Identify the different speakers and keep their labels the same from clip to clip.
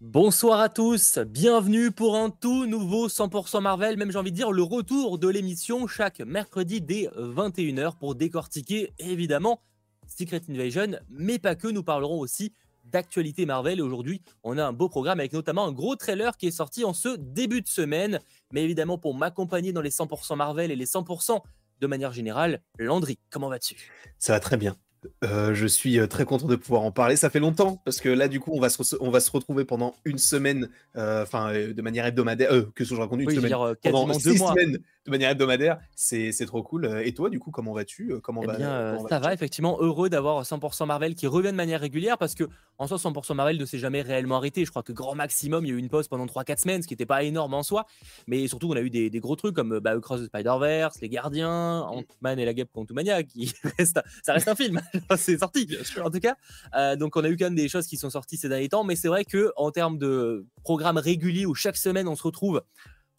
Speaker 1: Bonsoir à tous, bienvenue pour un tout nouveau 100% Marvel, même j'ai envie de dire le retour de l'émission chaque mercredi dès 21h pour décortiquer évidemment Secret Invasion, mais pas que, nous parlerons aussi d'actualité Marvel. Aujourd'hui on a un beau programme avec notamment un gros trailer qui est sorti en ce début de semaine, mais évidemment pour m'accompagner dans les 100% Marvel et les 100% de manière générale, Landry, comment vas-tu?
Speaker 2: Ça va très bien. Euh, je suis euh, très content de pouvoir en parler. Ça fait longtemps parce que là, du coup, on va se, on va se retrouver pendant une semaine, euh, enfin, de manière hebdomadaire. que ce que je raconte une semaine pendant six semaines de manière hebdomadaire. C'est trop cool. Et toi, du coup, comment vas-tu Comment
Speaker 1: eh va bien, Ça va effectivement. Heureux d'avoir 100% Marvel qui revient de manière régulière parce que en soi, 100% Marvel ne s'est jamais réellement arrêté. Je crois que grand maximum, il y a eu une pause pendant 3-4 semaines, ce qui n'était pas énorme en soi. Mais surtout, on a eu des, des gros trucs comme bah, Cross the Spider-Verse, Les Gardiens, mmh. Ant-Man et la Guêpe Quantumania, qui reste, ça reste un film. c'est sorti, en tout cas. Euh, donc, on a eu quand même des choses qui sont sorties ces derniers temps, mais c'est vrai que en termes de programme régulier où chaque semaine on se retrouve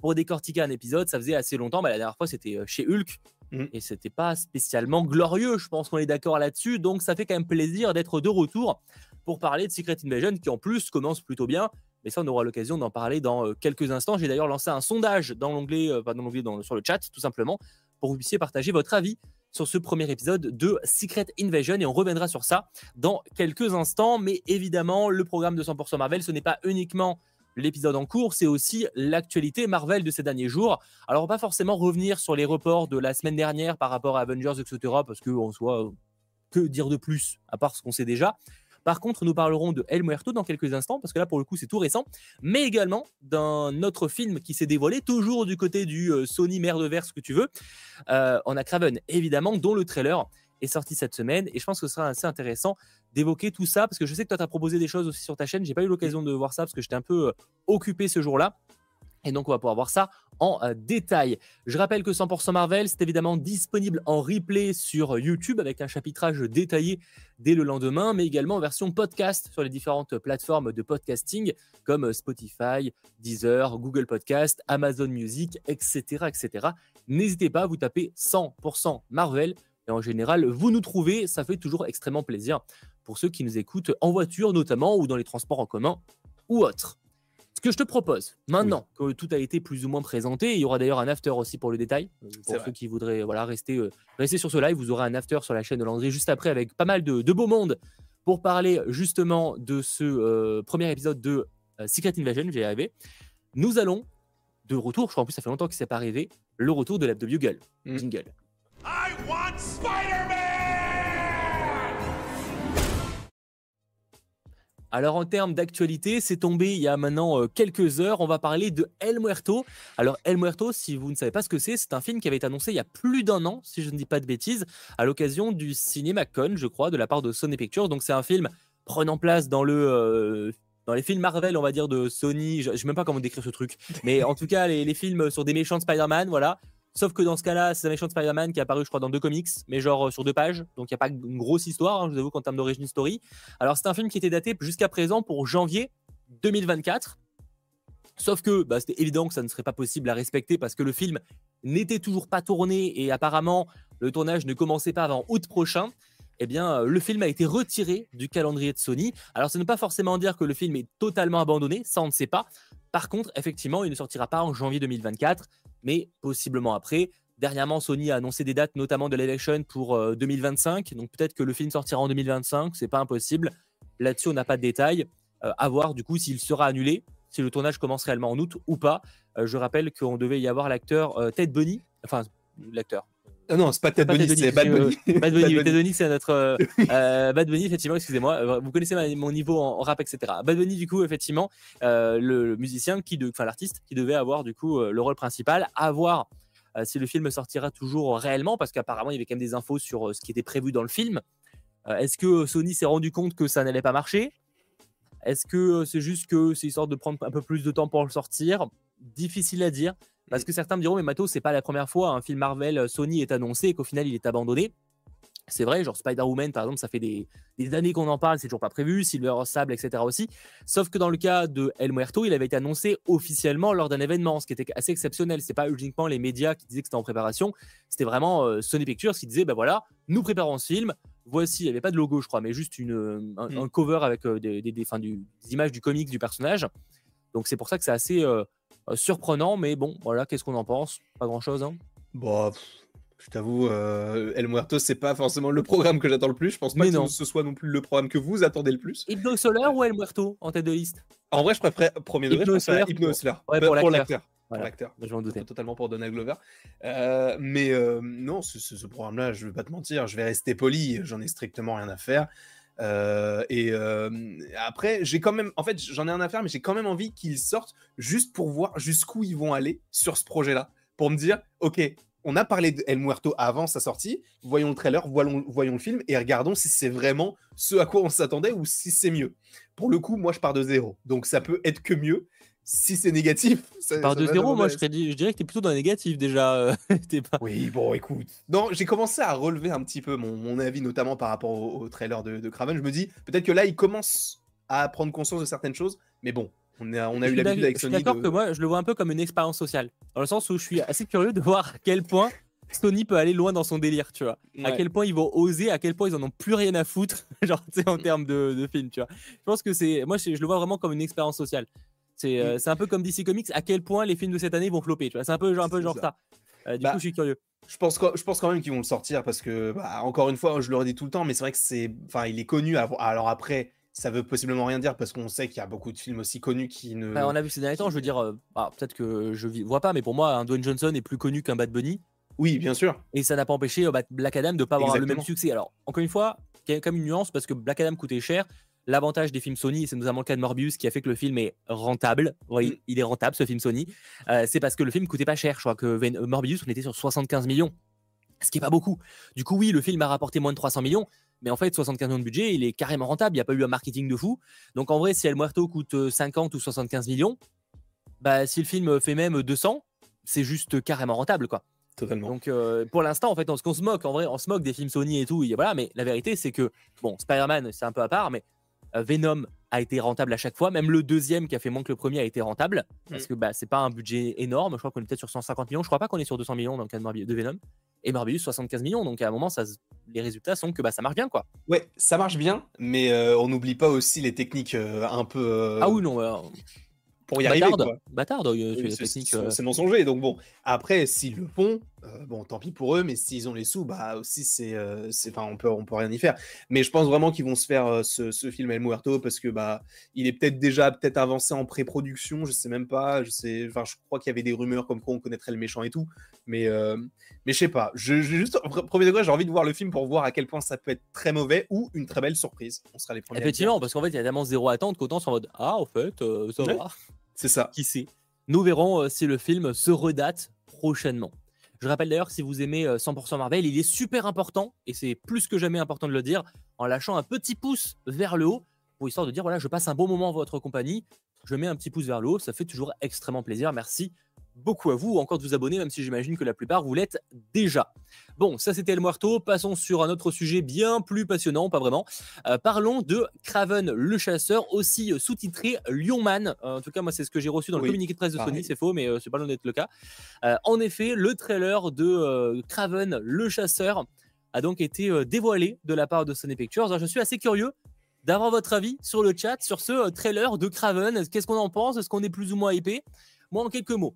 Speaker 1: pour décortiquer un épisode, ça faisait assez longtemps. Bah, la dernière fois, c'était euh, chez Hulk. Mm. Et c'était pas spécialement glorieux, je pense qu'on est d'accord là-dessus. Donc ça fait quand même plaisir d'être de retour pour parler de Secret Invasion qui en plus commence plutôt bien. Mais ça, on aura l'occasion d'en parler dans euh, quelques instants. J'ai d'ailleurs lancé un sondage dans l'onglet, pas dans l'onglet, sur le chat, tout simplement, pour que vous puissiez partager votre avis sur ce premier épisode de Secret Invasion et on reviendra sur ça dans quelques instants. Mais évidemment, le programme de 100% Marvel, ce n'est pas uniquement l'épisode en cours, c'est aussi l'actualité Marvel de ces derniers jours. Alors, on va pas forcément revenir sur les reports de la semaine dernière par rapport à Avengers, etc., parce que en soit, que dire de plus, à part ce qu'on sait déjà. Par contre, nous parlerons de El Muerto dans quelques instants, parce que là, pour le coup, c'est tout récent, mais également d'un autre film qui s'est dévoilé, toujours du côté du euh, Sony merde vert, ce que tu veux. Euh, on a Craven, évidemment, dont le trailer est sorti cette semaine, et je pense que ce sera assez intéressant d'évoquer tout ça, parce que je sais que toi, tu as proposé des choses aussi sur ta chaîne, j'ai pas eu l'occasion de voir ça, parce que j'étais un peu euh, occupé ce jour-là. Et donc, on va pouvoir voir ça en euh, détail. Je rappelle que 100% Marvel, c'est évidemment disponible en replay sur YouTube avec un chapitrage détaillé dès le lendemain, mais également en version podcast sur les différentes plateformes de podcasting comme Spotify, Deezer, Google Podcast, Amazon Music, etc. etc. N'hésitez pas, vous taper 100% Marvel. Et en général, vous nous trouvez, ça fait toujours extrêmement plaisir pour ceux qui nous écoutent en voiture notamment ou dans les transports en commun ou autres. Ce que je te propose, maintenant que tout a été plus ou moins présenté, il y aura d'ailleurs un after aussi pour le détail. Euh, pour ceux qui voudraient voilà, rester, euh, rester sur ce live, vous aurez un after sur la chaîne de Landry juste après avec pas mal de, beaux mondes pour parler justement de ce euh, premier épisode de Secret Invasion, j'ai arrivé. Nous allons de retour, je crois en plus ça fait longtemps que c'est pas arrivé, le retour de l'app de Bugle. Mm. Jingle. I want Spider-Man! Alors en termes d'actualité, c'est tombé il y a maintenant euh, quelques heures. On va parler de El Muerto. Alors El Muerto, si vous ne savez pas ce que c'est, c'est un film qui avait été annoncé il y a plus d'un an, si je ne dis pas de bêtises, à l'occasion du CinemaCon, je crois, de la part de Sony Pictures. Donc c'est un film prenant place dans le euh, dans les films Marvel, on va dire de Sony. Je ne sais même pas comment décrire ce truc, mais en tout cas les, les films sur des méchants de Spider-Man, voilà. Sauf que dans ce cas-là, c'est un méchant de Spider-Man qui est apparu, je crois, dans deux comics, mais genre euh, sur deux pages. Donc il n'y a pas une grosse histoire, hein, je vous avoue, qu'en termes d'origine story. Alors c'est un film qui était daté jusqu'à présent pour janvier 2024. Sauf que bah, c'était évident que ça ne serait pas possible à respecter parce que le film n'était toujours pas tourné et apparemment le tournage ne commençait pas avant août prochain. Eh bien, euh, le film a été retiré du calendrier de Sony. Alors, ça ne pas forcément dire que le film est totalement abandonné, ça on ne sait pas. Par contre, effectivement, il ne sortira pas en janvier 2024 mais possiblement après. Dernièrement, Sony a annoncé des dates, notamment de live action pour 2025. Euh, Donc peut-être que le film sortira en 2025, c'est pas impossible. Là-dessus, on n'a pas de détails. Euh, à voir du coup s'il sera annulé, si le tournage commence réellement en août ou pas. Euh, je rappelle qu'on devait y avoir l'acteur Ted Bunny, enfin l'acteur,
Speaker 2: ah non, c'est pas Ted Bunny, c'est Bad Bunny.
Speaker 1: Bad Bunny, Bunny, c'est notre euh, euh, Bad Bunny, effectivement. Excusez-moi, euh, vous connaissez mon niveau en, rap, etc. Bad Bunny, du coup, effectivement, le, musicien qui, enfin l'artiste qui devait avoir du coup le rôle principal, à voir si le film sortira toujours réellement, parce qu'apparemment il y avait quand même des infos sur ce qui était prévu dans le film. Est-ce que Sony s'est rendu compte que ça n'allait pas marcher? Est-ce que c'est juste que c'est histoire de prendre un peu plus de temps pour le sortir? Difficile à dire. Parce que certains me diront, mais Mato, c'est pas la première fois un film Marvel euh, Sony est annoncé et qu'au final il est abandonné. C'est vrai, genre Spider-Woman, par exemple, ça fait des, années qu'on en parle, c'est toujours pas prévu, Silver Sable, etc. aussi. Sauf que dans le cas de El Muerto, il avait été annoncé officiellement lors d'un événement, ce qui était assez exceptionnel. C'est pas uniquement les médias qui disaient que c'était en préparation, c'était vraiment euh, Sony Pictures qui disait, ben voilà, nous préparons ce film, voici, il n'y avait pas de logo, je crois, mais juste une, un, mm. cover avec euh, des, des, images du comics du personnage. Donc c'est pour ça que c'est assez euh, surprenant, mais bon, voilà, qu'est-ce qu'on en pense? Pas grand-chose, hein
Speaker 2: Bon, je t'avoue, euh, El Muerto, c'est pas forcément le programme que j'attends le plus. Je pense pas que ce soit non plus le programme que vous attendez le plus.
Speaker 1: Hypno Solar ou El Muerto en tête de liste?
Speaker 2: En vrai, je préfère premier degré, je préfère Hypno Solar.
Speaker 1: Ouais, pour, l'acteur.
Speaker 2: Pour l'acteur.
Speaker 1: Je m'en doutais.
Speaker 2: Totalement pour Donald Glover. Euh, mais euh, non, ce, programme-là, je vais pas te mentir, je vais rester poli, j'en ai strictement rien à faire. Et après, j'ai quand même, en fait, j'en ai rien à faire, mais j'ai quand même envie qu'ils sortent juste pour voir jusqu'où ils vont aller sur ce projet-là. Pour me dire, ok, on a parlé de El Muerto avant sa sortie. Voyons le trailer, voyons, voyons le film et regardons si c'est vraiment ce à quoi on s'attendait ou si c'est mieux. Pour le coup, moi, je pars de zéro. Donc, ça peut être que mieux. Si c'est négatif,
Speaker 1: ça, de zéro. Moi, je, je, dirais que tu es plutôt dans le négatif déjà. Euh,
Speaker 2: oui, bon, écoute. Non, j'ai commencé à relever un petit peu mon, avis, notamment par rapport au, trailer de, de Craven. Je me dis, peut-être que là, il commence à prendre conscience de certaines choses. Mais bon, on a, on a eu l'habitude avec Sony.
Speaker 1: Je suis d'accord que moi, je le vois un peu comme une expérience sociale. Dans le sens où je suis assez curieux de voir à quel point Sony peut aller loin dans son délire, tu vois. À quel point ils vont oser, à quel point ils en ont plus rien à foutre, genre, tu sais, en termes de, de film, tu vois. Je pense que c'est. Moi, je, le vois vraiment comme une expérience sociale. Euh, c'est un peu comme DC Comics, à quel point les films de cette année vont flopper. C'est un peu, genre, un peu genre ça. Euh, du bah, coup, je suis curieux.
Speaker 2: Je pense, je pense quand même qu'ils vont le sortir parce que, bah, encore une fois, je le redis tout le temps, mais c'est vrai que c'est. Enfin, il est connu. Alors après ça veut possiblement rien dire parce qu'on sait qu'il y a beaucoup de films aussi connus qui ne.
Speaker 1: Bah, on a vu ces derniers temps, je veux dire, euh, bah, peut-être que je vois pas, mais pour moi, un Dwayne Johnson est plus connu qu'un Bad Bunny.
Speaker 2: Oui, bien sûr.
Speaker 1: Et ça n'a pas empêché euh, Black Adam de pas avoir le même succès. Alors, encore une fois, il y a quand même une nuance parce que Black Adam coûtait cher. L'avantage des films Sony, c'est notamment le cas de Morbius qui a fait que le film est rentable. Oui, mm. il est rentable ce film Sony. Euh, c'est parce que le film coûtait pas cher. Je crois que Morbius, on était sur 75 millions ce qui est pas beaucoup. Du coup, oui, le film a rapporté moins de 300 millions, mais en fait, 75 millions de budget, il est carrément rentable. Il n'y a pas eu un marketing de fou. Donc en vrai, si El Muerto coûte 50 euh, ou 75 millions, bah, si le film fait même 200, c'est juste carrément rentable, quoi.
Speaker 2: Totalement.
Speaker 1: Donc euh, pour l'instant, en fait, on, qu'on se moque, en vrai, on se moque des films Sony et tout. voilà, mais la vérité, c'est que, bon, Spider-Man, c'est un peu à part, mais euh, Venom a été rentable à chaque fois. Même le deuxième qui a fait moins que le premier a été rentable. Parce mm. que bah, c'est pas un budget énorme. Je crois qu'on est peut-être sur 150 millions. Je crois pas qu'on est sur 200 millions dans le cas de Venom et Morbius 75 millions. Donc à un moment, ça, les résultats sont que bah, ça marche bien. quoi.
Speaker 2: Ouais, ça marche bien, mais euh, on n'oublie pas aussi les techniques euh, un peu. Euh,
Speaker 1: ah oui, non.
Speaker 2: pour y arriver.
Speaker 1: Bâtard,
Speaker 2: c'est mensonger. Donc bon, après, s'ils le font, euh, bon, tant pis pour eux, mais s'ils ont les sous, bah aussi, c'est, euh, enfin, on peut, on peut rien y faire. Mais je pense vraiment qu'ils vont se faire euh, ce, ce, film El Muerto parce que bah, il est peut-être déjà peut-être avancé en pré-production, je sais même pas. Je sais, enfin, je crois qu'il y avait des rumeurs comme quoi on connaîtrait le méchant et tout, mais, mais je sais pas. Je, juste premier degré, j'ai envie de voir le film pour voir à quel point ça peut être très mauvais ou une très belle surprise. On sera les premiers.
Speaker 1: Effectivement, parce qu'en fait, il y a tellement zéro attente qu'autant c'est en mode ah, en fait, ça va.
Speaker 2: C'est ça.
Speaker 1: Qui sait. Nous verrons si le film se redate prochainement. Je rappelle d'ailleurs que si vous aimez 100% euh, Marvel, il est super important, et c'est plus que jamais important de le dire, en lâchant un petit pouce vers le haut, pour histoire de dire, voilà, je passe un bon moment en votre compagnie, je mets un petit pouce vers le haut, ça fait toujours extrêmement plaisir. Merci beaucoup à vous, encore de vous abonner, même si j'imagine que la plupart vous l'êtes déjà. Bon, ça c'était El Muerto. Passons sur un autre sujet bien plus passionnant, pas vraiment. Euh, parlons de Craven le chasseur, aussi sous-titré Lionman. Euh, en tout cas, moi, c'est ce que j'ai reçu dans le communiqué de presse de Sony. C'est faux, mais euh, c'est pas loin d'être le cas. en effet, le trailer de Craven le chasseur a donc été dévoilé de la part de Sony Pictures. Alors, je suis assez curieux d'avoir votre avis sur le chat sur ce trailer de Craven. Qu'est-ce qu'on en pense? Est-ce qu'on est plus ou moins hypé Moi, en quelques mots.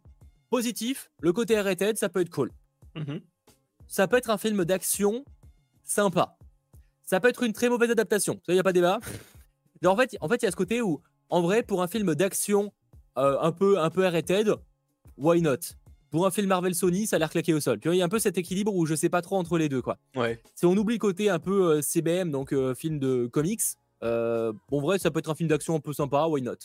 Speaker 1: Positif, le côté rated, ça peut être cool. Mhm. Ça peut être un film d'action sympa. Ça peut être une très mauvaise adaptation. Ça, il n'y a pas débat. en fait, en fait, il y a ce côté où, en vrai, pour un film d'action euh, un peu un peu rated, why not? Pour un film Marvel Sony, ça a l'air claqué au sol. Tu vois, il y a un peu cet équilibre où je sais pas trop entre les deux, quoi.
Speaker 2: Ouais.
Speaker 1: Si on oublie le côté un peu euh, CBM, donc euh, film de comics, en vrai, ça peut être un film d'action un peu sympa, why not?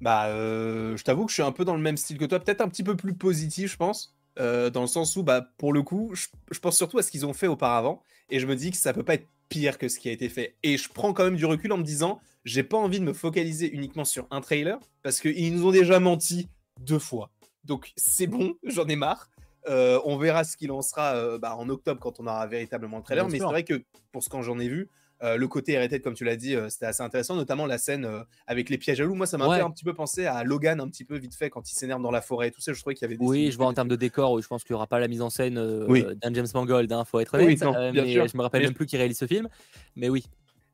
Speaker 2: Bah, euh, je t'avoue que je suis un peu dans le même style que toi, peut-être un petit peu plus positif, je pense, euh, dans le sens où, bah, pour le coup, je, pense surtout à ce qu'ils ont fait auparavant, et je me dis que ça peut pas être pire que ce qui a été fait. Et je prends quand même du recul en me disant, j'ai pas envie de me focaliser uniquement sur un trailer, parce qu'ils nous ont déjà menti deux fois. Donc c'est bon, j'en ai marre. on verra ce qu'il en sera bah, en octobre quand on aura véritablement le trailer. mais c'est vrai que pour ce que j'en ai vu, euh, le côté RTD, comme tu l'as dit, euh, c'était assez intéressant, notamment la scène euh, avec les pièges à loups. Moi, ça m'a fait un petit peu penser à Logan, un petit peu vite fait, quand il s'énerve dans la forêt et tout ça. Je trouvais qu'il y avait
Speaker 1: des Oui, je vois en termes de décor, je pense qu'il n'y aura pas la mise en scène d'un James Mangold, il hein, faut être honnête. Oui, je me rappelle même plus qui réalise ce film, mais oui.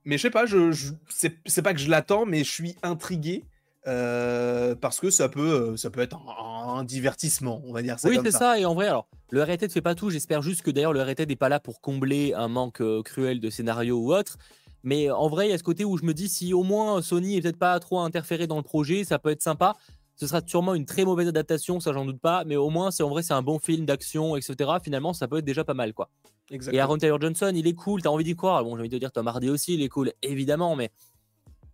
Speaker 2: Mais je sais pas, je, je c'est pas que je l'attends, mais je suis intrigué euh, parce que ça peut, euh, ça peut être un, divertissement, on va dire ça.
Speaker 1: Oui, c'est ça. Et en vrai, alors, le RT ne fait pas tout. J'espère juste que d'ailleurs le RT n'est pas là pour combler un manque euh, cruel de scénario ou autre. Mais en vrai, il y a ce côté où je me dis si au moins Sony est peut-être pas trop interféré dans le projet, ça peut être sympa. Ce sera sûrement une très mauvaise adaptation, ça j'en doute pas. Mais au moins, c'est en vrai, c'est un bon film d'action, etc. Finalement, ça peut être déjà pas mal, quoi. Exactement. Et Aaron Taylor Johnson, il est cool. T'as envie d'y croire. Bon, j'ai envie de dire Tom Hardy aussi, il est cool, évidemment, mais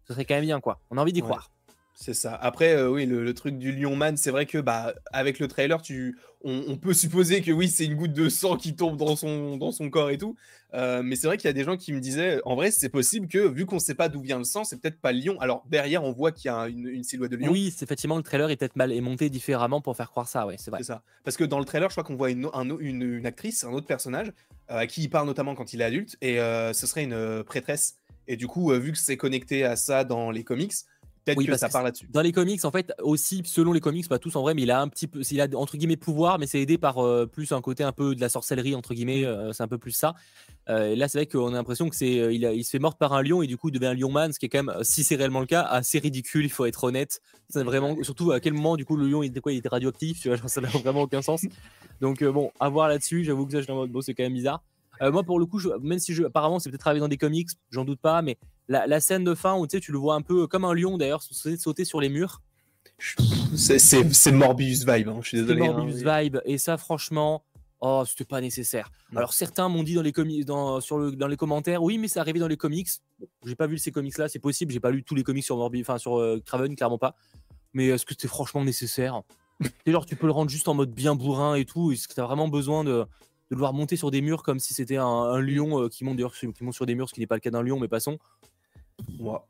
Speaker 1: ce serait quand même bien, quoi. On a envie d'y croire.
Speaker 2: C'est ça. Après, euh, oui, le, truc du lion man, c'est vrai que bah, avec le trailer, tu, on, peut supposer que oui, c'est une goutte de sang qui tombe dans son, dans son corps et tout. Euh, mais c'est vrai qu'il y a des gens qui me disaient, en vrai, c'est possible que vu qu'on ne sait pas d'où vient le sang, c'est peut-être pas le lion. Alors derrière, on voit qu'il y a une, silhouette de lion.
Speaker 1: Oui, c'est effectivement le trailer est peut-être mal est monté différemment pour faire croire ça. Ouais, c'est vrai.
Speaker 2: C'est ça. Parce que dans le trailer, je crois qu'on voit une, une, actrice, un autre personnage euh, à qui il parle notamment quand il est adulte, et ce serait une prêtresse. Et du coup, vu que c'est connecté à ça dans les comics, Peut-être que ça part là-dessus.
Speaker 1: Dans les comics, en fait, aussi, selon les comics, pas tous en vrai, mais il a un petit peu, il a entre guillemets pouvoir, mais c'est aidé par euh, plus un côté un peu de la sorcellerie entre guillemets. Euh, c'est un peu plus ça. Euh, et là, c'est vrai qu'on a l'impression que c'est, il, il, se fait mort par un lion et du coup, il devient un lion man, ce qui est quand même, si c'est réellement le cas, assez ridicule. Il faut être honnête. C'est vraiment, surtout à quel moment, du coup, le lion, il était quoi Il était radioactif. Tu vois, ça n'a vraiment aucun sens. Donc bon, à voir là-dessus. J'avoue que ça, je en mode, bon, c'est quand même bizarre. Moi, pour le coup, même si je, apparemment, c'est peut-être arrivé dans des comics, j'en doute pas, mais la, scène de fin où tu sais, tu le vois un peu comme un lion d'ailleurs, sauter sur les murs.
Speaker 2: C'est Morbius vibe, hein, je suis désolé.
Speaker 1: Hein, Morbius vibe, et ça, franchement, oh, c'était pas nécessaire. Alors certains m'ont dit dans les, dans, sur le, dans les commentaires, oui, mais c'est arrivé dans les comics. j'ai pas vu ces comics-là, c'est possible, j'ai pas lu tous les comics sur Morbius, enfin sur euh, Craven, clairement pas. Mais est-ce que c'était franchement nécessaire? Genre, tu peux le rendre juste en mode bien bourrin et tout. Est-ce que tu as vraiment besoin de, de devoir monter sur des murs comme si c'était un, lion euh, qui monte qui monte sur des murs, ce qui n'est pas le cas d'un lion, mais passons.
Speaker 2: Moi,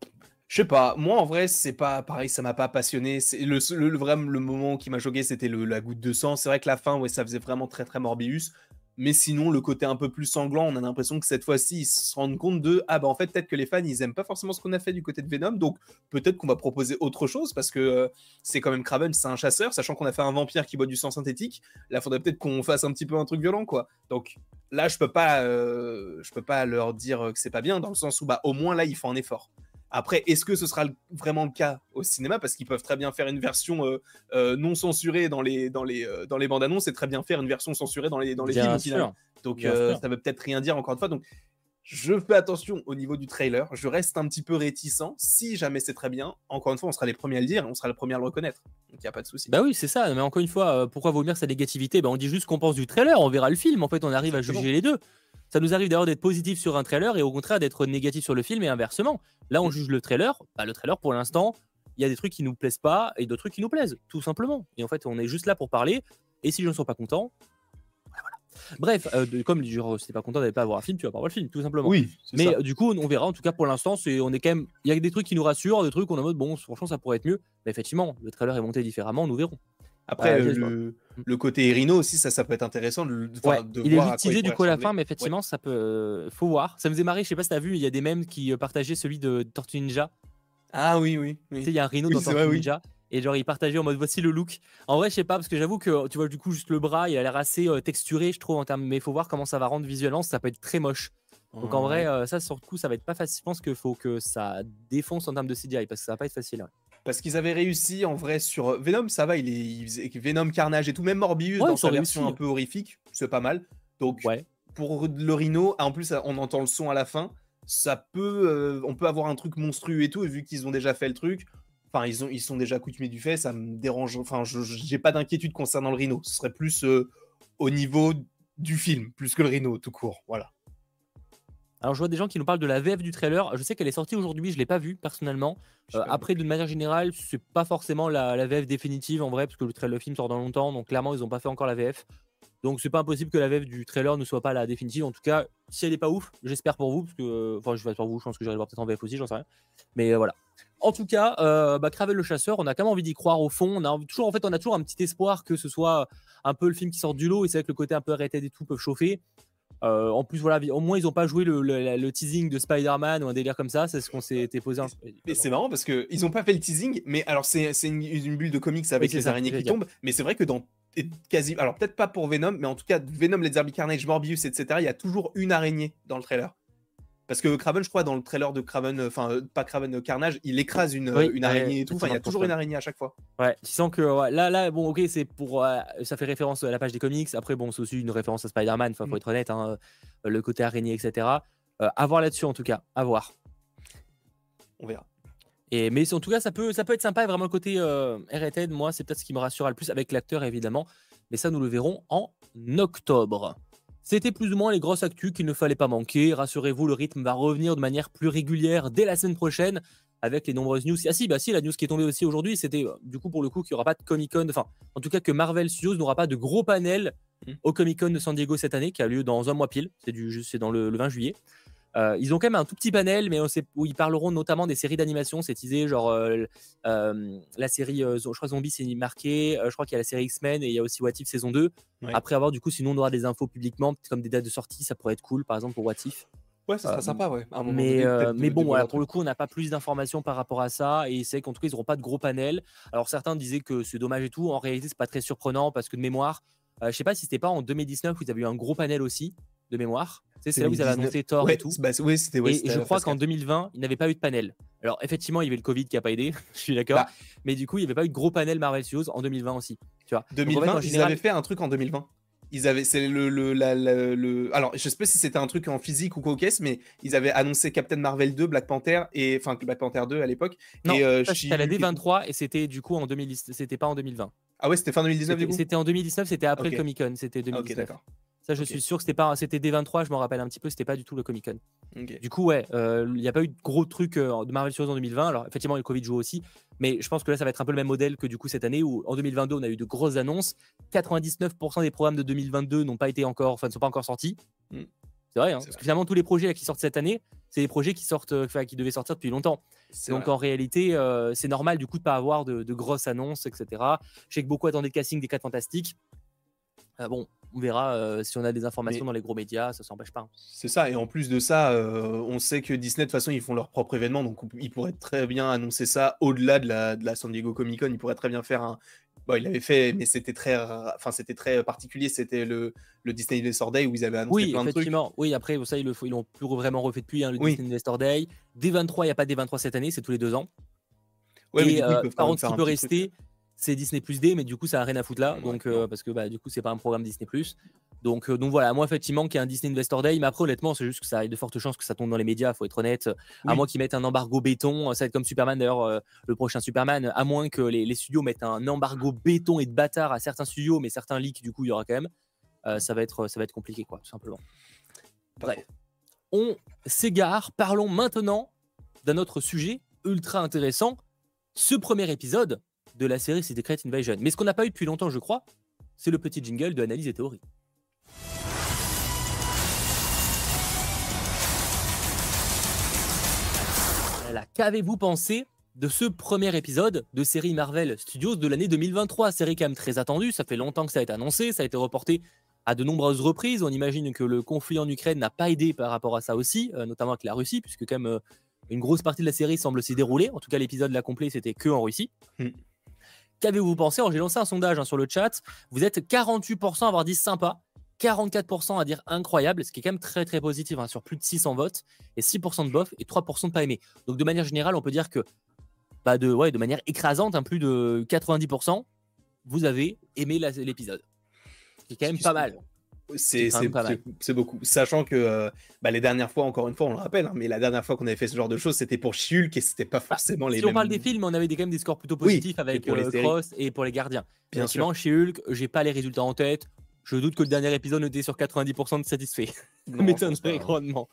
Speaker 2: je sais pas. Moi, en vrai, c'est pas pareil. Ça m'a pas passionné. C'est le, le, vrai le moment qui m'a choqué, c'était la goutte de sang. C'est vrai que la fin, ouais, ça faisait vraiment très très Morbius. Mais sinon, le côté un peu plus sanglant, on a l'impression que cette fois-ci, ils se rendent compte de ah bah en fait peut-être que les fans ils aiment pas forcément ce qu'on a fait du côté de Venom, donc peut-être qu'on va proposer autre chose parce que euh, c'est quand même Craven, c'est un chasseur, sachant qu'on a fait un vampire qui boit du sang synthétique. Là, faudrait peut-être qu'on fasse un petit peu un truc violent quoi. Donc là, je peux pas, euh, je peux pas leur dire que c'est pas bien dans le sens où bah au moins là, ils font un effort. Après, est-ce que ce sera vraiment le cas au cinéma? Parce qu'ils peuvent très bien faire une version euh, euh, non censurée dans les, dans, les, euh, dans les bandes annonces et très bien faire une version censurée dans les, dans les films. Donc ça veut peut-être rien dire encore une fois. Donc je fais attention au niveau du trailer. Je reste un petit peu réticent. Si jamais c'est très bien, encore une fois, on sera les premiers à le dire et on sera les premiers à le reconnaître. Donc il n'y a pas de souci.
Speaker 1: Bah oui, c'est ça. Mais encore une fois, pourquoi vomir sa négativité? Bah, On dit juste qu'on pense du trailer, on verra le film. En fait, on arrive à juger les deux. Ça nous arrive d'ailleurs d'être positif sur un trailer et au contraire d'être négatif sur le film et inversement. Là, on juge le trailer. Bah, le trailer, pour l'instant, il y a des trucs qui nous plaisent pas et d'autres trucs qui nous plaisent, tout simplement. Et en fait, on est juste là pour parler. Et si je ne suis pas content, bah, voilà. Bref, euh, comme genre, si t'es pas content d'aller pas voir un film, tu vas pas voir le film, tout simplement.
Speaker 2: Oui.
Speaker 1: Mais euh, du coup, on verra. En tout cas, pour l'instant, c'est, on est quand même. Il y a des trucs qui nous rassurent, des trucs on est en mode bon, franchement, ça pourrait être mieux. Mais effectivement, le trailer est monté différemment, nous verrons.
Speaker 2: Après, euh, le, côté Rhino aussi, ça, ça peut être intéressant de,
Speaker 1: il est utilisé du coup à la fin, mais effectivement, ça peut. Euh, faut voir. Ça me faisait marrer, je sais pas si t'as vu, il y a des mêmes qui euh, partageaient celui de Tortue Ninja.
Speaker 2: Ah oui, oui.
Speaker 1: Tu sais, il y a un Rhino dans Tortue Ninja. Et genre, il partageait en mode voici le look. En vrai, je sais pas, parce que j'avoue que tu vois, du coup, juste le bras, il a l'air assez texturé, je trouve, en termes. Mais il faut voir comment ça va rendre visuellement, ça peut être très moche. Donc en vrai, ça, sur le coup, ça va être pas facile. Je pense qu'il faut que ça défonce en termes de CGI, parce que ça va pas être facile.
Speaker 2: Parce qu'ils avaient réussi en vrai sur euh, Venom, ça va, il, est, Venom, Carnage et tout, même Morbius dans sa version un peu horrifique, c'est pas mal. Donc pour le Rhino, en plus on entend le son à la fin, ça peut, euh, on peut avoir un truc monstrueux et tout, et vu qu'ils ont déjà fait le truc, enfin ils ont, ils sont déjà coutumés du fait, ça me dérange, enfin je j'ai pas d'inquiétude concernant le Rhino, ce serait plus euh, au niveau du film, plus que le Rhino tout court, voilà.
Speaker 1: Alors je vois des gens qui nous parlent de la VF du trailer. Je sais qu'elle est sortie aujourd'hui, je l'ai pas vue personnellement. Euh, après, d'une manière générale, c'est pas forcément la, VF définitive en vrai, parce que le, trailer, le film sort dans longtemps, donc clairement ils n'ont pas fait encore la VF. Donc c'est pas impossible que la VF du trailer ne soit pas la définitive. En tout cas, si elle est pas ouf, j'espère pour vous, parce que enfin je vais pour vous, je pense que j'irai voir peut-être en VF aussi, j'en sais rien. Mais euh, voilà. En tout cas, euh, bah, Cravel le chasseur, on a quand même envie d'y croire au fond. On a toujours, en fait, on a toujours un petit espoir que ce soit un peu le film qui sort du lot. Et c'est vrai que le côté un peu arrêté et tout peut chauffer. Euh, en plus, voilà, au moins ils n'ont pas joué le, teasing de Spider-Man ou un délire comme ça. C'est ce qu'on s'était posé.
Speaker 2: Mais c'est marrant parce qu'ils n'ont pas fait le teasing. Mais alors, c'est une, bulle de comics avec les araignées qui tombent. Mais c'est vrai que dans quasi. Alors, peut-être pas pour Venom, mais en tout cas, Venom, les Carnage, Morbius, etc., il y a toujours une araignée dans le trailer. Parce que Craven, je crois, dans le trailer de Craven, enfin, euh, pas Craven euh, Carnage, il écrase une, une araignée et tout. Enfin, il y a toujours une araignée à chaque fois.
Speaker 1: Ouais, tu sens que là, là, bon, ok, c'est pour. ça fait référence à la page des comics. Après, bon, c'est aussi une référence à Spider-Man, enfin, faut mm. être honnête, hein, euh, le côté araignée, etc. à voir là-dessus, en tout cas, à voir.
Speaker 2: On verra.
Speaker 1: Et, mais en tout cas, ça peut, ça peut être sympa. Et vraiment, le côté euh, moi, c'est peut-être ce qui me rassurera le plus avec l'acteur, évidemment. Mais ça, nous le verrons en octobre. C'était plus ou moins les grosses actus qu'il ne fallait pas manquer. Rassurez-vous, le rythme va revenir de manière plus régulière dès la semaine prochaine avec les nombreuses news. Ah si, bah si, la news qui est tombée aussi aujourd'hui, c'était euh, du coup pour le coup qu'il n'y aura pas de Comic Con, enfin en tout cas que Marvel Studios n'aura pas de gros panel mmh. au Comic Con de San Diego cette année, qui a lieu dans un mois pile, c'est du, c'est dans le, 20 juillet. Euh, ils ont quand même un tout petit panel, mais on sait, où ils parleront notamment des séries d'animation. C'est teasé, genre euh, euh, la série, je crois Zombie, c'est marqué. je crois qu'il y a la série X-Men et il y a aussi What If saison 2. Après avoir, du coup, sinon on aura des infos publiquement, comme des dates de sortie, ça pourrait être cool, par exemple pour What If.
Speaker 2: Ouais, ça serait sympa, ouais.
Speaker 1: mais, mais bon, voilà, pour le coup, on n'a pas plus d'informations par rapport à ça. Et c'est qu'en tout cas, ils n'auront pas de gros panel. Alors certains disaient que c'est dommage et tout. En réalité, c'est pas très surprenant parce que de mémoire, je sais pas si c'était pas en 2019 où ils avaient eu un gros panel aussi de mémoire. C'est là où vous avez annoncé Thor et tout.
Speaker 2: Bah, oui, c'était.
Speaker 1: et je crois qu'en 2020, il n'avait pas eu de panel. Alors effectivement, il y avait le Covid qui a pas aidé, je suis d'accord. Bah. mais du coup, il n'y avait pas eu de gros panel Marvel Studios en 2020 aussi. Tu vois.
Speaker 2: 2020, ils avaient fait un truc en 2020. Ils avaient, c'est le, le, le, alors je sais pas si c'était un truc en physique ou quoi caisse, mais ils avaient annoncé Captain Marvel 2, Black Panther et enfin Black Panther 2 à l'époque.
Speaker 1: Non, euh, c'était la D23 et c'était du coup en 2010, c'était pas en 2020.
Speaker 2: Ah ouais, c'était fin 2019 du coup?
Speaker 1: C'était en 2019, c'était après le Comic Con, c'était 2019. Ok, d'accord. Ça, je suis sûr que c'était pas, c'était D23, je m'en rappelle un petit peu, c'était pas du tout le Comic Con. Du coup, ouais, euh, il n'y a pas eu de gros trucs euh, de Marvel Studios en 2020. Alors, effectivement, le Covid joue aussi, mais je pense que là, ça va être un peu le même modèle que du coup cette année où en 2022, on a eu de grosses annonces. 99% des programmes de 2022 n'ont pas été encore, enfin, ne sont pas encore sortis. Hmm. C'est vrai, hein, parce que finalement, tous les projets qui sortent cette année, c'est des projets qui sortent, euh, enfin, qui devaient sortir depuis longtemps. Donc en réalité, c'est normal du coup de pas avoir de, grosses annonces, etc. Je sais que beaucoup attendaient le casting des 4 Fantastiques. Bon, on verra euh, si on a des informations dans les gros médias, ça s'empêche pas. Hein.
Speaker 2: C'est ça, et en plus de ça, euh, on sait que Disney, de toute façon, ils font leur propre événement, donc ils pourraient très bien annoncer ça au-delà de la, de la San Diego Comic Con. Ils pourraient très bien faire un. Bon, il l'avait fait, mais c'était très, enfin, c'était très particulier. C'était le, le Disney Investor Day où ils avaient annoncé plein de trucs.
Speaker 1: Oui, après, ça, ils l'ont plus vraiment refait depuis hein, le Disney Investor Day. D23, il n'y a pas D23 cette année, c'est tous les deux ans. Ouais, et, euh, par contre, ce qui peut rester, c'est Disney Plus D, mais du coup, ça n'a rien à foutre là. donc, euh, parce que bah, du coup, c'est pas un programme Disney Plus. Donc, euh, donc voilà, moi, effectivement, qu'il y a un Disney Investor Day, mais après, honnêtement, c'est juste que ça a de fortes chances que ça tombe dans les médias, faut être honnête. À moins qu'ils mettent un embargo béton, ça va être comme Superman d'ailleurs, euh, le prochain Superman, à moins que les, studios mettent un embargo béton et de bâtard à certains studios, mais certains leaks, du coup, il y aura quand même. ça, va être, ça va être compliqué, quoi, tout simplement. Bref, on s'égare. Parlons maintenant d'un autre sujet ultra intéressant. Ce premier épisode, de la série Secret Invasion. Mais ce qu'on n'a pas eu depuis longtemps, je crois, c'est le petit jingle de analyse et théorie. Qu'avez-vous pensé de ce premier épisode de série Marvel Studios de l'année 2023 Série quand même très attendue, ça fait longtemps que ça a été annoncé, ça a été reporté à de nombreuses reprises. On imagine que le conflit en Ukraine n'a pas aidé par rapport à ça aussi, euh, notamment avec la Russie, puisque quand même euh, une grosse partie de la série semble s'y dérouler. En tout cas, l'épisode la complet, c'était que en Russie. Hmm. Qu'avez-vous pensé Alors, j'ai lancé un sondage hein, sur le chat. Vous êtes 48% à avoir dit sympa, 44% à dire incroyable, ce qui est quand même très très positif hein, sur plus de 600 votes, et 6% de bof et 3% de pas aimé. Donc, de manière générale, on peut dire que bah de, ouais, de manière écrasante, un hein, plus de 90%, vous avez aimé l'épisode. C'est quand même pas mal.
Speaker 2: C'est beaucoup. Sachant que euh, bah, les dernières fois, encore une fois, on le rappelle, hein, mais la dernière fois qu'on avait fait ce genre de choses, c'était pour Shulk et c'était pas bah, forcément les
Speaker 1: si on parle des films, on avait quand même des scores plutôt positifs avec pour les euh, Cross et pour les gardiens. Bien sûr. Chez Hulk, j'ai pas les résultats en tête. Je doute que le dernier épisode était sur 90% de satisfait. Ça m'étonnerait grandement.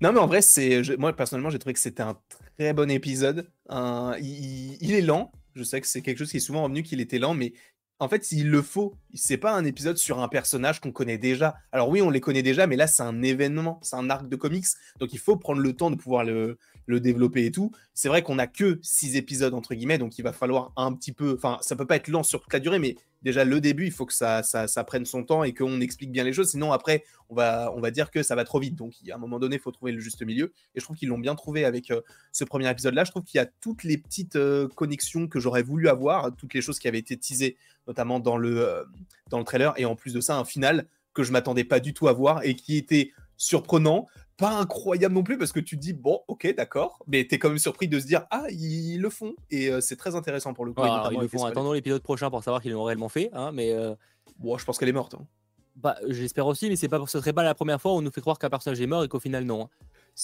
Speaker 2: Non, mais en vrai, c'est moi personnellement, j'ai trouvé que c'était un très bon épisode. Il, il, est lent. Je sais que c'est quelque chose qui est souvent revenu qu'il était lent, mais en fait, s'il le faut, c'est pas un épisode sur un personnage qu'on connaît déjà. Alors oui, on les connaît déjà, mais là, c'est un événement, c'est un arc de comics, donc il faut prendre le temps de pouvoir le, le développer et tout. C'est vrai qu'on a que six épisodes entre guillemets, donc il va falloir un petit peu. Enfin, ça peut pas être lent sur toute la durée, mais déjà le début, il faut que ça, ça, prenne son temps et qu'on explique bien les choses. Sinon, après, on va, on va dire que ça va trop vite. Donc, à un moment donné, il faut trouver le juste milieu. Et je trouve qu'ils l'ont bien trouvé avec euh, ce premier épisode-là. Je trouve qu'il y a toutes les petites euh, connexions que j'aurais voulu avoir, toutes les choses qui avaient été teasées, notamment dans le, euh, dans le trailer. Et en plus de ça, un final que je m'attendais pas du tout à voir et qui était surprenant, pas incroyable non plus parce que tu te dis bon ok d'accord mais tu es quand même surpris de se dire ah ils le font. Et euh, c'est très intéressant pour le coup
Speaker 1: ils le font attendons l'épisode prochain pour savoir qu'ils l'ont réellement fait hein, mais euh,
Speaker 2: bon je pense qu'elle est morte hein.
Speaker 1: bah j'espère aussi mais c'est pas ce serait pas la première fois où on nous fait croire qu'un personnage est mort et qu'au final non hein.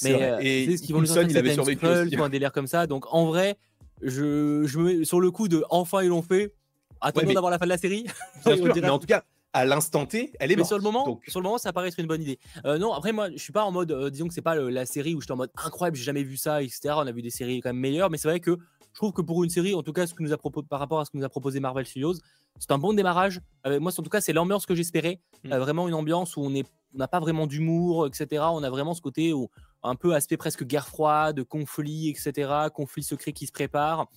Speaker 1: mais euh, et ce qu'ils vont nous il avait survécu aussi, un délire comme ça. Donc en vrai je, je me mets sur le coup de enfin ils l'ont fait. Attendons d'avoir la fin de la série.
Speaker 2: Mais en tout cas à l'instant T, elle est
Speaker 1: Mais sur le moment, sur le moment, ça paraît être une bonne idée. Euh, non, après moi, je suis pas en mode, euh, disons que c'est pas la série où j'étais en mode incroyable, j'ai jamais vu ça, etc. On a vu des séries quand même meilleures, mais c'est vrai que je trouve que pour une série, en tout cas, ce que nous a par rapport à ce que nous a proposé Marvel Studios, c'est un bon démarrage. Euh, moi, en tout cas, c'est l'ambiance que j'espérais. Mm. vraiment une ambiance où on n'a pas vraiment d'humour, etc. On a vraiment ce côté où un peu aspect presque guerre froide, conflit, etc. Conflit secret qui se prépare.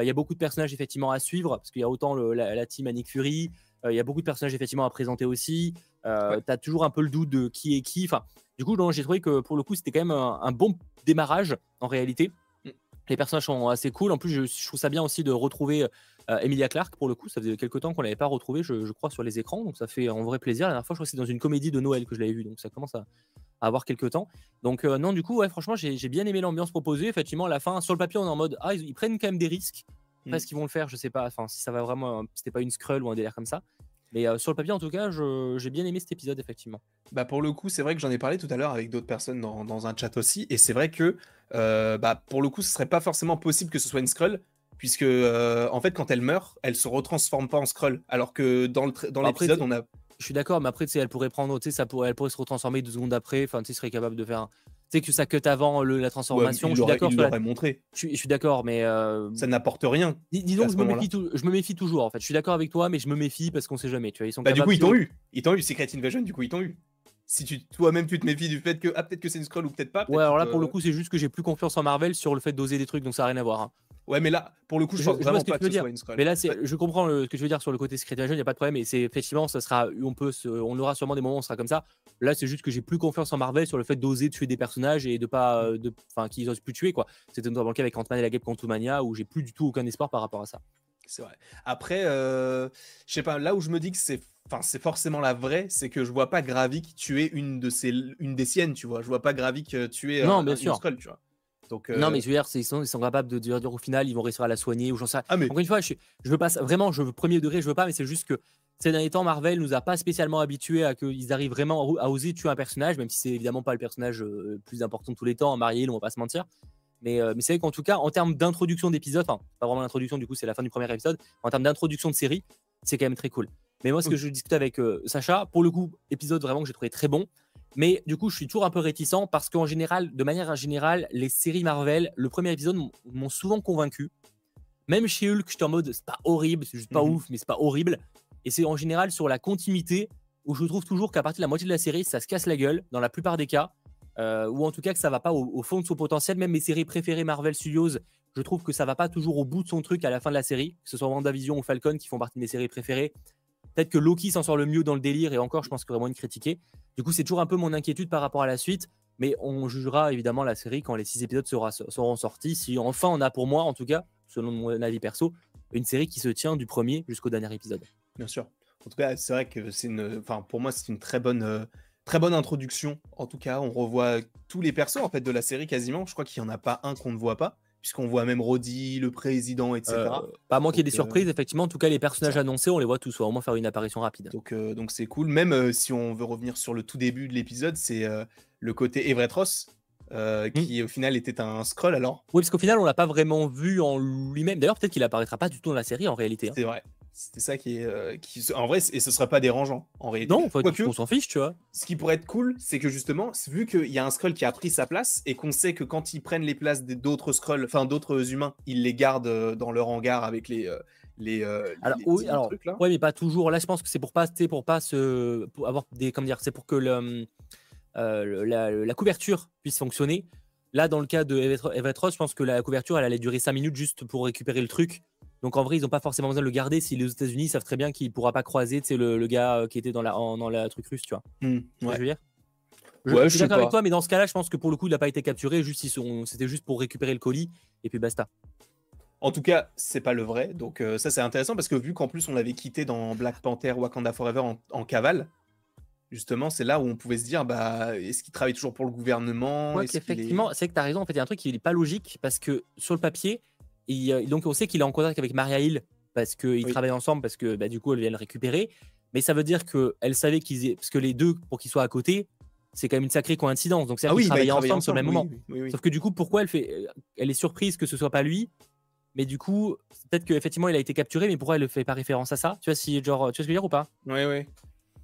Speaker 1: Il y a beaucoup de personnages effectivement à suivre parce qu'il y a autant la, la, team Annick Fury, il y a beaucoup de personnages effectivement à présenter aussi. Euh, tu as toujours un peu le doute de qui est qui. Enfin, du coup, j'ai trouvé que pour le coup, c'était quand même un, bon démarrage en réalité. Mm. Les personnages sont assez cool. En plus, je, trouve ça bien aussi de retrouver euh, Emilia Clarke. Pour le coup, ça faisait quelques temps qu'on l'avait pas retrouvée, je, crois, sur les écrans. Donc ça fait en vrai plaisir. La dernière fois, je crois que c'est dans une comédie de Noël que je l'avais vue. Donc ça commence à, avoir quelques temps. Donc non, du coup, ouais, franchement, j'ai bien aimé l'ambiance proposée. Effectivement, à la fin, sur le papier, on est en mode ah, ils, prennent quand même des risques. Après, mm. ce qu'ils vont le faire, je sais pas. Enfin, si ça va vraiment, c'était pas une scroll ou un délire comme ça. Mais sur le papier, en tout cas, j'ai bien aimé cet épisode, effectivement.
Speaker 2: Bah pour le coup, c'est vrai que j'en ai parlé tout à l'heure avec d'autres personnes dans, dans, un chat aussi, et c'est vrai que bah, pour le coup, ce serait pas forcément possible que ce soit une Skrull, puisque en fait, quand elle meurt, elle se retransforme pas en Skrull, alors que dans l'épisode, on a.
Speaker 1: Je suis d'accord, mais après, elle pourrait prendre, ça pourrait, elle pourrait se retransformer deux secondes après, enfin, tu serait capable de faire sais que ça cut avant le, la transformation.
Speaker 2: je suis d'accord. La... montré.
Speaker 1: Je, suis d'accord, mais euh,
Speaker 2: ça n'apporte rien.
Speaker 1: Dis, donc, je me, méfie je me méfie toujours. En fait, je suis d'accord avec toi, mais je me méfie parce qu'on sait jamais. Tu vois, ils sont
Speaker 2: bah, du coup, ils t'ont eu. Ils t'ont eu. Secret Invasion, du coup, ils t'ont eu. Si tu toi-même tu te méfies du fait que ah peut-être que c'est une scroll ou peut-être pas.
Speaker 1: ouais, alors là pour le coup c'est juste que j'ai plus confiance en Marvel sur le fait d'oser des trucs, donc ça n'a rien à voir. Hein.
Speaker 2: Ouais, mais là, pour le coup, je, pense vraiment pas que, ce soit une
Speaker 1: Mais là, je comprends ce que tu veux dire sur le côté Secret Invasion, il n'y a pas de problème. Et c'est effectivement, ça sera, on peut, on aura sûrement des moments où on sera comme ça. Là, c'est juste que j'ai plus confiance en Marvel sur le fait d'oser tuer des personnages et de pas, euh, de, enfin, qu'ils osent plus tuer quoi. C'était notamment le cas avec Ant-Man et la Guêpe Quantumania où j'ai plus du tout aucun espoir par rapport à ça.
Speaker 2: C'est vrai. Après, euh, je sais pas, là où je me dis que c'est enfin c'est forcément la vraie, c'est que je vois pas Gravik tuer une de ses une des siennes, tu vois. Je vois pas Gravik euh, tuer
Speaker 1: non, bien sûr.
Speaker 2: Skull, tu vois.
Speaker 1: Donc, Non, mais je veux dire, ils sont, ils sont capables de dire au final, ils vont réussir à la soigner ou j'en sais. Ah, mais... Encore une fois, je, je veux pas vraiment, je veux premier degré, je veux pas, mais c'est juste que ces derniers temps, Marvel nous a pas spécialement habitués à qu'ils arrivent vraiment à oser tuer un personnage, même si c'est évidemment pas le personnage le plus important de tous les temps, Marielle, on va pas se mentir. Mais, mais c'est vrai qu'en tout cas, en termes d'introduction d'épisode, enfin, pas vraiment l'introduction, du coup, c'est la fin du premier épisode, en termes d'introduction de série, c'est quand même très cool. Mais moi, ce que je discute avec Sacha, pour le coup, épisode vraiment que j'ai trouvé très bon. Mais du coup, je suis toujours un peu réticent parce qu'en général, de manière générale, les séries Marvel, le premier épisode m'ont souvent convaincu. Même chez Hulk, j'étais en mode, c'est pas horrible, c'est juste pas mmh ouf, mais c'est pas horrible. Et c'est en général sur la continuité où je trouve toujours qu'à partir de la moitié de la série, ça se casse la gueule, dans la plupart des cas. ou en tout cas que ça va pas au, fond de son potentiel. Même mes séries préférées Marvel Studios, je trouve que ça va pas toujours au bout de son truc à la fin de la série, que ce soit WandaVision ou Falcon qui font partie de mes séries préférées. Peut-être que Loki s'en sort le mieux dans le délire et encore, je pense qu'il y aurait moins de critiquer. Du coup, c'est toujours un peu mon inquiétude par rapport à la suite. Mais on jugera évidemment la série quand les six épisodes seront sortis. Si enfin on a pour moi, en tout cas, selon mon avis perso, une série qui se tient du premier jusqu'au dernier épisode.
Speaker 2: Bien sûr. En tout cas, c'est vrai que c'est une. Enfin, pour moi, c'est une très bonne. Euh, introduction. En tout cas, on revoit tous les persos en fait de la série quasiment. Je crois qu'il n'y en a pas un qu'on ne voit pas puisqu'on voit même Roddy, le président, etc. Euh,
Speaker 1: pas moins qu'il y ait des surprises, effectivement. En tout cas, les personnages annoncés, on les voit tous, ou au moins faire une apparition rapide.
Speaker 2: Donc, euh, donc c'est cool. Même euh, si on veut revenir sur le tout début de l'épisode, c'est le côté Everett Ross. Qui au final était un scroll alors.
Speaker 1: Oui, parce qu'au final, on l'a pas vraiment vu en lui-même. D'ailleurs, peut-être qu'il apparaîtra pas du tout dans la série en réalité. Hein.
Speaker 2: C'est vrai. C'était ça qui est. Euh, qui, en vrai, et ce serait pas dérangeant en réalité.
Speaker 1: Non, on s'en fiche, tu vois.
Speaker 2: Ce qui pourrait être cool, c'est que justement, vu qu'il y a un scroll qui a pris sa place et qu'on sait que quand ils prennent les places d'autres scrolls, enfin d'autres humains, ils les gardent euh, dans leur hangar avec les. Euh, les,
Speaker 1: alors, oui, alors, trucs, là. mais pas toujours. Là, je pense que c'est pour pas, pour pas se, pour avoir des, comment dire, c'est pour que le, la, la, couverture puisse fonctionner Là, dans le cas de Everett Ross, je pense que la couverture, elle allait durer 5 minutes juste pour récupérer le truc. Donc en vrai, ils n'ont pas forcément besoin de le garder si les États-Unis savent très bien qu'il ne pourra pas croiser le, le gars euh, qui était dans la, dans la truc russe, tu vois.
Speaker 2: Mmh,
Speaker 1: je
Speaker 2: veux
Speaker 1: dire? Je, suis d'accord avec toi, mais dans ce cas-là, je pense que pour le coup, il n'a pas été capturé. Juste, c'était juste pour récupérer le colis et puis basta.
Speaker 2: En tout cas, c'est pas le vrai. Donc euh, ça, c'est intéressant parce que vu qu'en plus on l'avait quitté dans Black Panther Wakanda Forever en, cavale, justement, c'est là où on pouvait se dire, bah, est-ce qu'il travaille toujours pour le gouvernement?
Speaker 1: Effectivement, c'est que tu as raison. En fait, il y a un truc qui n'est pas logique parce que sur le papier, donc on sait qu'il est en contact avec Maria Hill parce qu'ils travaillent ensemble, parce que bah, du coup, elle vient le récupérer. Mais ça veut dire qu'elle savait qu'ils parce que les deux, pour qu'ils soient à côté, c'est quand même une sacrée coïncidence. Donc c'est ah oui, travaillaient ensemble, sur le même moment. Sauf que du coup, pourquoi elle fait, euh, elle est surprise que ce soit pas lui? Mais du coup, peut-être qu'effectivement, il a été capturé, mais pourquoi elle ne fait pas référence à ça? Tu vois, si, genre, tu vois ce que je veux dire ou pas?
Speaker 2: Oui, oui.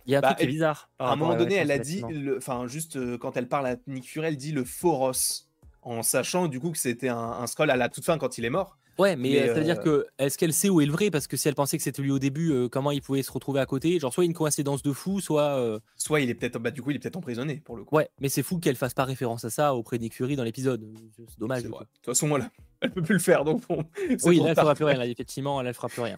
Speaker 1: Il y a un bah, truc qui est bizarre.
Speaker 2: À un moment donné, elle a dit, enfin, juste euh, quand elle parle à Nick Fury, elle dit le Foros, en sachant du coup que c'était un, un scroll à la toute fin quand il est mort.
Speaker 1: Ouais, mais, euh, c'est-à-dire euh, que est-ce qu'elle sait où est le vrai? Parce que si elle pensait que c'était lui au début, euh, comment il pouvait se retrouver à côté? Genre, soit une coïncidence de fou, soit.
Speaker 2: Soit il est peut-être. Bah, du coup, il est peut-être emprisonné pour le coup.
Speaker 1: Ouais, mais c'est fou qu'elle fasse pas référence à ça auprès de Fury dans l'épisode. C'est dommage. De toute
Speaker 2: façon, voilà. Elle peut plus le faire, donc
Speaker 1: Oui, là, elle fera plus rien. effectivement, elle, elle fera plus rien.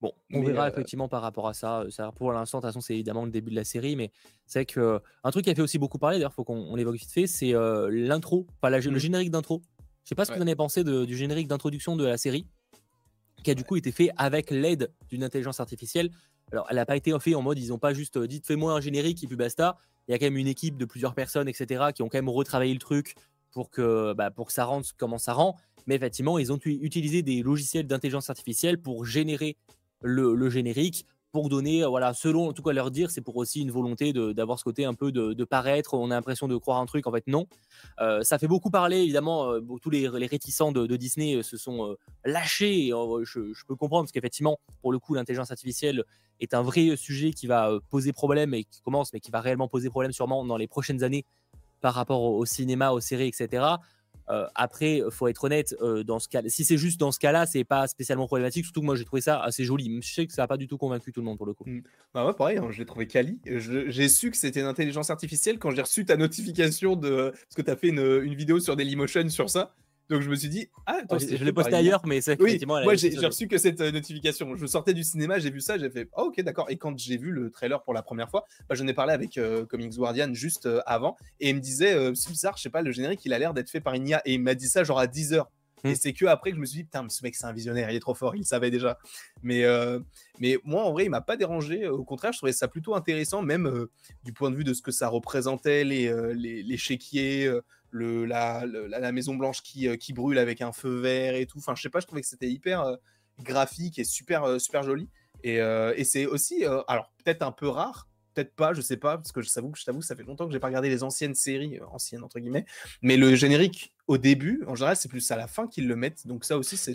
Speaker 1: Bon, on verra effectivement par rapport à ça. ça pour l'instant, de toute façon, c'est évidemment le début de la série, mais c'est que un truc qui a fait aussi beaucoup parler, d'ailleurs, faut qu'on l'évoque vite fait, c'est l'intro, enfin le mmh. générique d'intro je sais pas ce que vous en avez pensé du générique d'introduction de la série, qui a du coup été fait avec l'aide d'une intelligence artificielle. Alors, elle n'a pas été fait en mode, ils n'ont pas juste dit fais-moi un générique et puis basta. Il y a quand même une équipe de plusieurs personnes, etc., qui ont quand même retravaillé le truc pour que, bah, pour que ça rende comment ça rend. Mais effectivement, ils ont utilisé des logiciels d'intelligence artificielle pour générer le générique pour donner, euh, voilà, selon en tout cas leur dire, c'est pour aussi une volonté d'avoir ce côté un peu de, paraître. On a l'impression de croire un truc, en fait, non. Euh, ça fait beaucoup parler, évidemment. Euh, tous les, réticents de, Disney se sont lâchés. Je, je, peux comprendre parce qu'effectivement, pour le coup, l'intelligence artificielle est un vrai sujet qui va poser problème et qui commence, mais qui va réellement poser problème sûrement dans les prochaines années par rapport au cinéma, aux séries, etc. Euh, après, faut être honnête, euh, dans ce cas, si c'est juste dans ce cas-là, c'est pas spécialement problématique. Surtout que moi, j'ai trouvé ça assez joli. Je sais que ça n'a pas du tout convaincu tout le monde pour le coup. Mmh.
Speaker 2: Bah ouais, pareil, hein, je l'ai trouvé quali. J'ai su que c'était une intelligence artificielle quand j'ai reçu ta notification de parce que tu as fait une, une, vidéo sur Dailymotion sur ça. Donc je me suis dit, ah,
Speaker 1: attends, je l'ai posté ailleurs, mais c'est
Speaker 2: oui, moi j'ai reçu que cette euh, notification. Je sortais du cinéma, j'ai vu ça, j'ai fait, oh, ok, d'accord. Et quand j'ai vu le trailer pour la première fois, bah, j'en ai parlé avec euh, Comics Guardian juste euh, avant, et il me disait, c'est bizarre, je sais pas, le générique, il a l'air d'être fait par une IA, et il m'a dit ça genre à 10 heures. Et hmm. c'est que après que je me suis dit, putain, ce mec, c'est un visionnaire, il est trop fort, il savait déjà. Mais, mais moi, en vrai, il m'a pas dérangé. Au contraire, je trouvais ça plutôt intéressant, même du point de vue de ce que ça représentait, les, les, les chéquiers, le, la, la, Maison Blanche qui, euh, qui, brûle avec un feu vert et tout. Enfin, je sais pas, je trouvais que c'était hyper euh, graphique et super, euh, super joli. Et, et c'est aussi, alors peut-être un peu rare, peut-être pas, je sais pas, parce que je t'avoue que je t'avoue, ça fait longtemps que j'ai pas regardé les anciennes séries, anciennes entre guillemets. Mais le générique au début, en général, c'est plus à la fin qu'ils le mettent. Donc ça aussi, c'est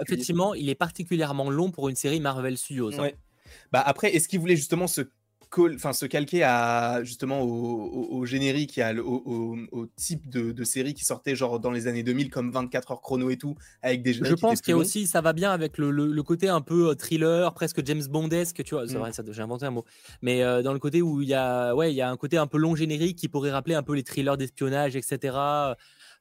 Speaker 1: effectivement, il est particulièrement long pour une série Marvel Studios. Hein.
Speaker 2: Bah après, est-ce qu'ils voulaient justement se enfin, se calquer à justement au, générique et au, type de, série qui sortait genre dans les années 2000 comme 24 heures chrono et tout avec des
Speaker 1: Je pense qu'il y a aussi ça va bien avec le, côté un peu euh, thriller, presque James Bondesque, tu vois, c'est mm. vrai, j'ai inventé un mot. Mais euh, dans le côté où il y a ouais, il y a un côté un peu long générique qui pourrait rappeler un peu les thrillers d'espionnage, etc.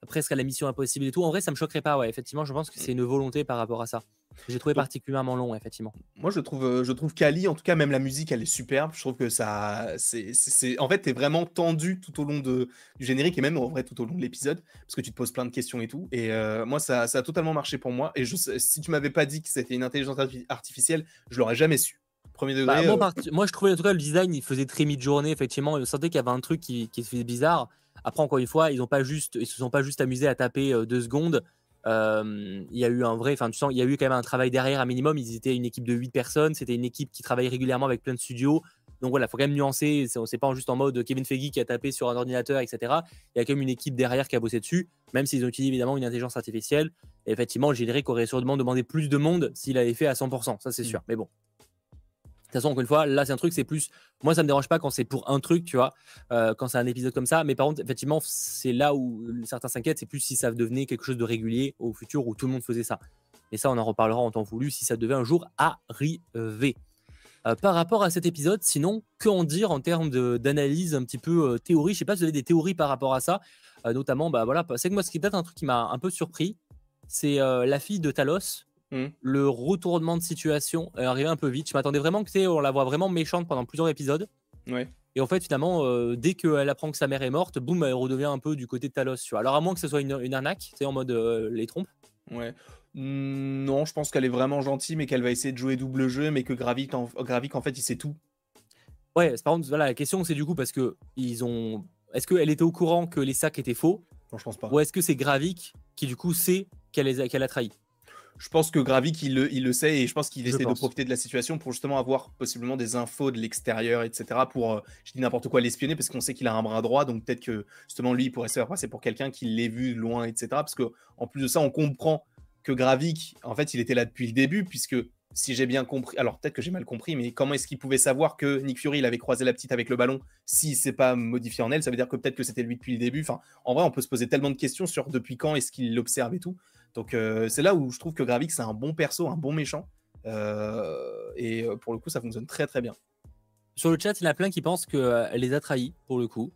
Speaker 1: presque à la mission impossible et tout. En vrai, ça me choquerait pas, ouais. Effectivement, je pense que c'est une volonté par rapport à ça. J'ai trouvé particulièrement long, effectivement.
Speaker 2: Moi, je trouve, euh, je trouve Kali, en tout cas, même la musique, elle est superbe. Je trouve que ça, c'est, en fait, t'es vraiment tendu tout au long de, du générique et même en vrai tout au long de l'épisode parce que tu te poses plein de questions et tout. Et euh, moi, ça, ça, a totalement marché pour moi. Et je, si tu m'avais pas dit que c'était une intelligence artificielle, je l'aurais jamais su. Premier degré.
Speaker 1: Bah, euh, moi, je trouvais en tout cas le design, il faisait très mid-journée, effectivement. Je sentais qu'il y avait un truc qui, qui se faisait bizarre. Après, encore une fois, ils ont pas juste, ils se sont pas juste amusés à taper deux secondes il y a eu un vrai, enfin tu sens, il y a eu quand même un travail derrière un minimum. Ils étaient une équipe de 8 personnes, c'était une équipe qui travaille régulièrement avec plein de studios. Donc voilà, il faut quand même nuancer. C'est pas juste en mode Kevin Feige qui a tapé sur un ordinateur, etc. Il y a quand même une équipe derrière qui a bossé dessus, même s'ils ont utilisé évidemment une intelligence artificielle. Et effectivement, générique aurait sûrement demandé plus de monde s'il avait fait à 100%, ça c'est mmh. sûr. Mais bon, toute façon, encore une fois, là, c'est un truc, c'est plus. Moi, ça me dérange pas quand c'est pour un truc, tu vois, euh, quand c'est un épisode comme ça. Mais par contre, effectivement, c'est là où certains s'inquiètent, c'est plus si ça devenait quelque chose de régulier au futur où tout le monde faisait ça. Et ça, on en reparlera en temps voulu si ça devait un jour arriver. par rapport à cet épisode. Sinon, que en dire en termes d'analyse un petit peu théorie? Je sais pas si vous avez des théories par rapport à ça. notamment, bah voilà, c'est que moi, ce qui est peut-être un truc qui m'a un peu surpris, c'est la fille de Talos. Mmh. Le retournement de situation est arrivé un peu vite. Je m'attendais vraiment que on la voit vraiment méchante pendant plusieurs épisodes.
Speaker 2: Ouais.
Speaker 1: Et en fait, finalement, dès qu'elle apprend que sa mère est morte, boum, elle redevient un peu du côté de Talos. Tu vois. Alors, à moins que ce soit une, une arnaque, tu sais, en mode les trompes.
Speaker 2: Ouais. Mmh, non, je pense qu'elle est vraiment gentille, mais qu'elle va essayer de jouer double jeu, mais que Gravik, en, en fait, il sait tout.
Speaker 1: Ouais, par contre, voilà, la question, c'est du coup, parce que ils ont. Est-ce qu'elle était au courant que les sacs étaient faux?
Speaker 2: Non, je pense pas.
Speaker 1: Ou est-ce que c'est Gravik qui, du coup, sait qu'elle qu'elle a trahi?
Speaker 2: Je pense que Gravik, il le, il le sait et je pense qu'il essaie de profiter de la situation pour justement avoir possiblement des infos de l'extérieur, etc. Pour, euh, je dis n'importe quoi, l'espionner parce qu'on sait qu'il a un bras droit, donc peut-être que justement lui, il pourrait se faire passer pour quelqu'un qui l'ait vu loin, etc. Parce que en plus de ça, on comprend que Gravik, en fait, il était là depuis le début, puisque si j'ai bien compris, alors peut-être que j'ai mal compris, mais comment est-ce qu'il pouvait savoir que Nick Fury, il avait croisé la petite avec le ballon s'il s'est pas modifié en elle Ça veut dire que peut-être que c'était lui depuis le début. Enfin, en vrai, on peut se poser tellement de questions sur depuis quand est-ce qu'il l'observe et tout. Donc euh, c'est là où je trouve que Gravik, c'est un bon perso, un bon méchant. Euh, et euh, pour le coup, ça fonctionne très très bien.
Speaker 1: Sur le chat, il y en a plein qui pensent qu'elle les a trahis, pour le coup.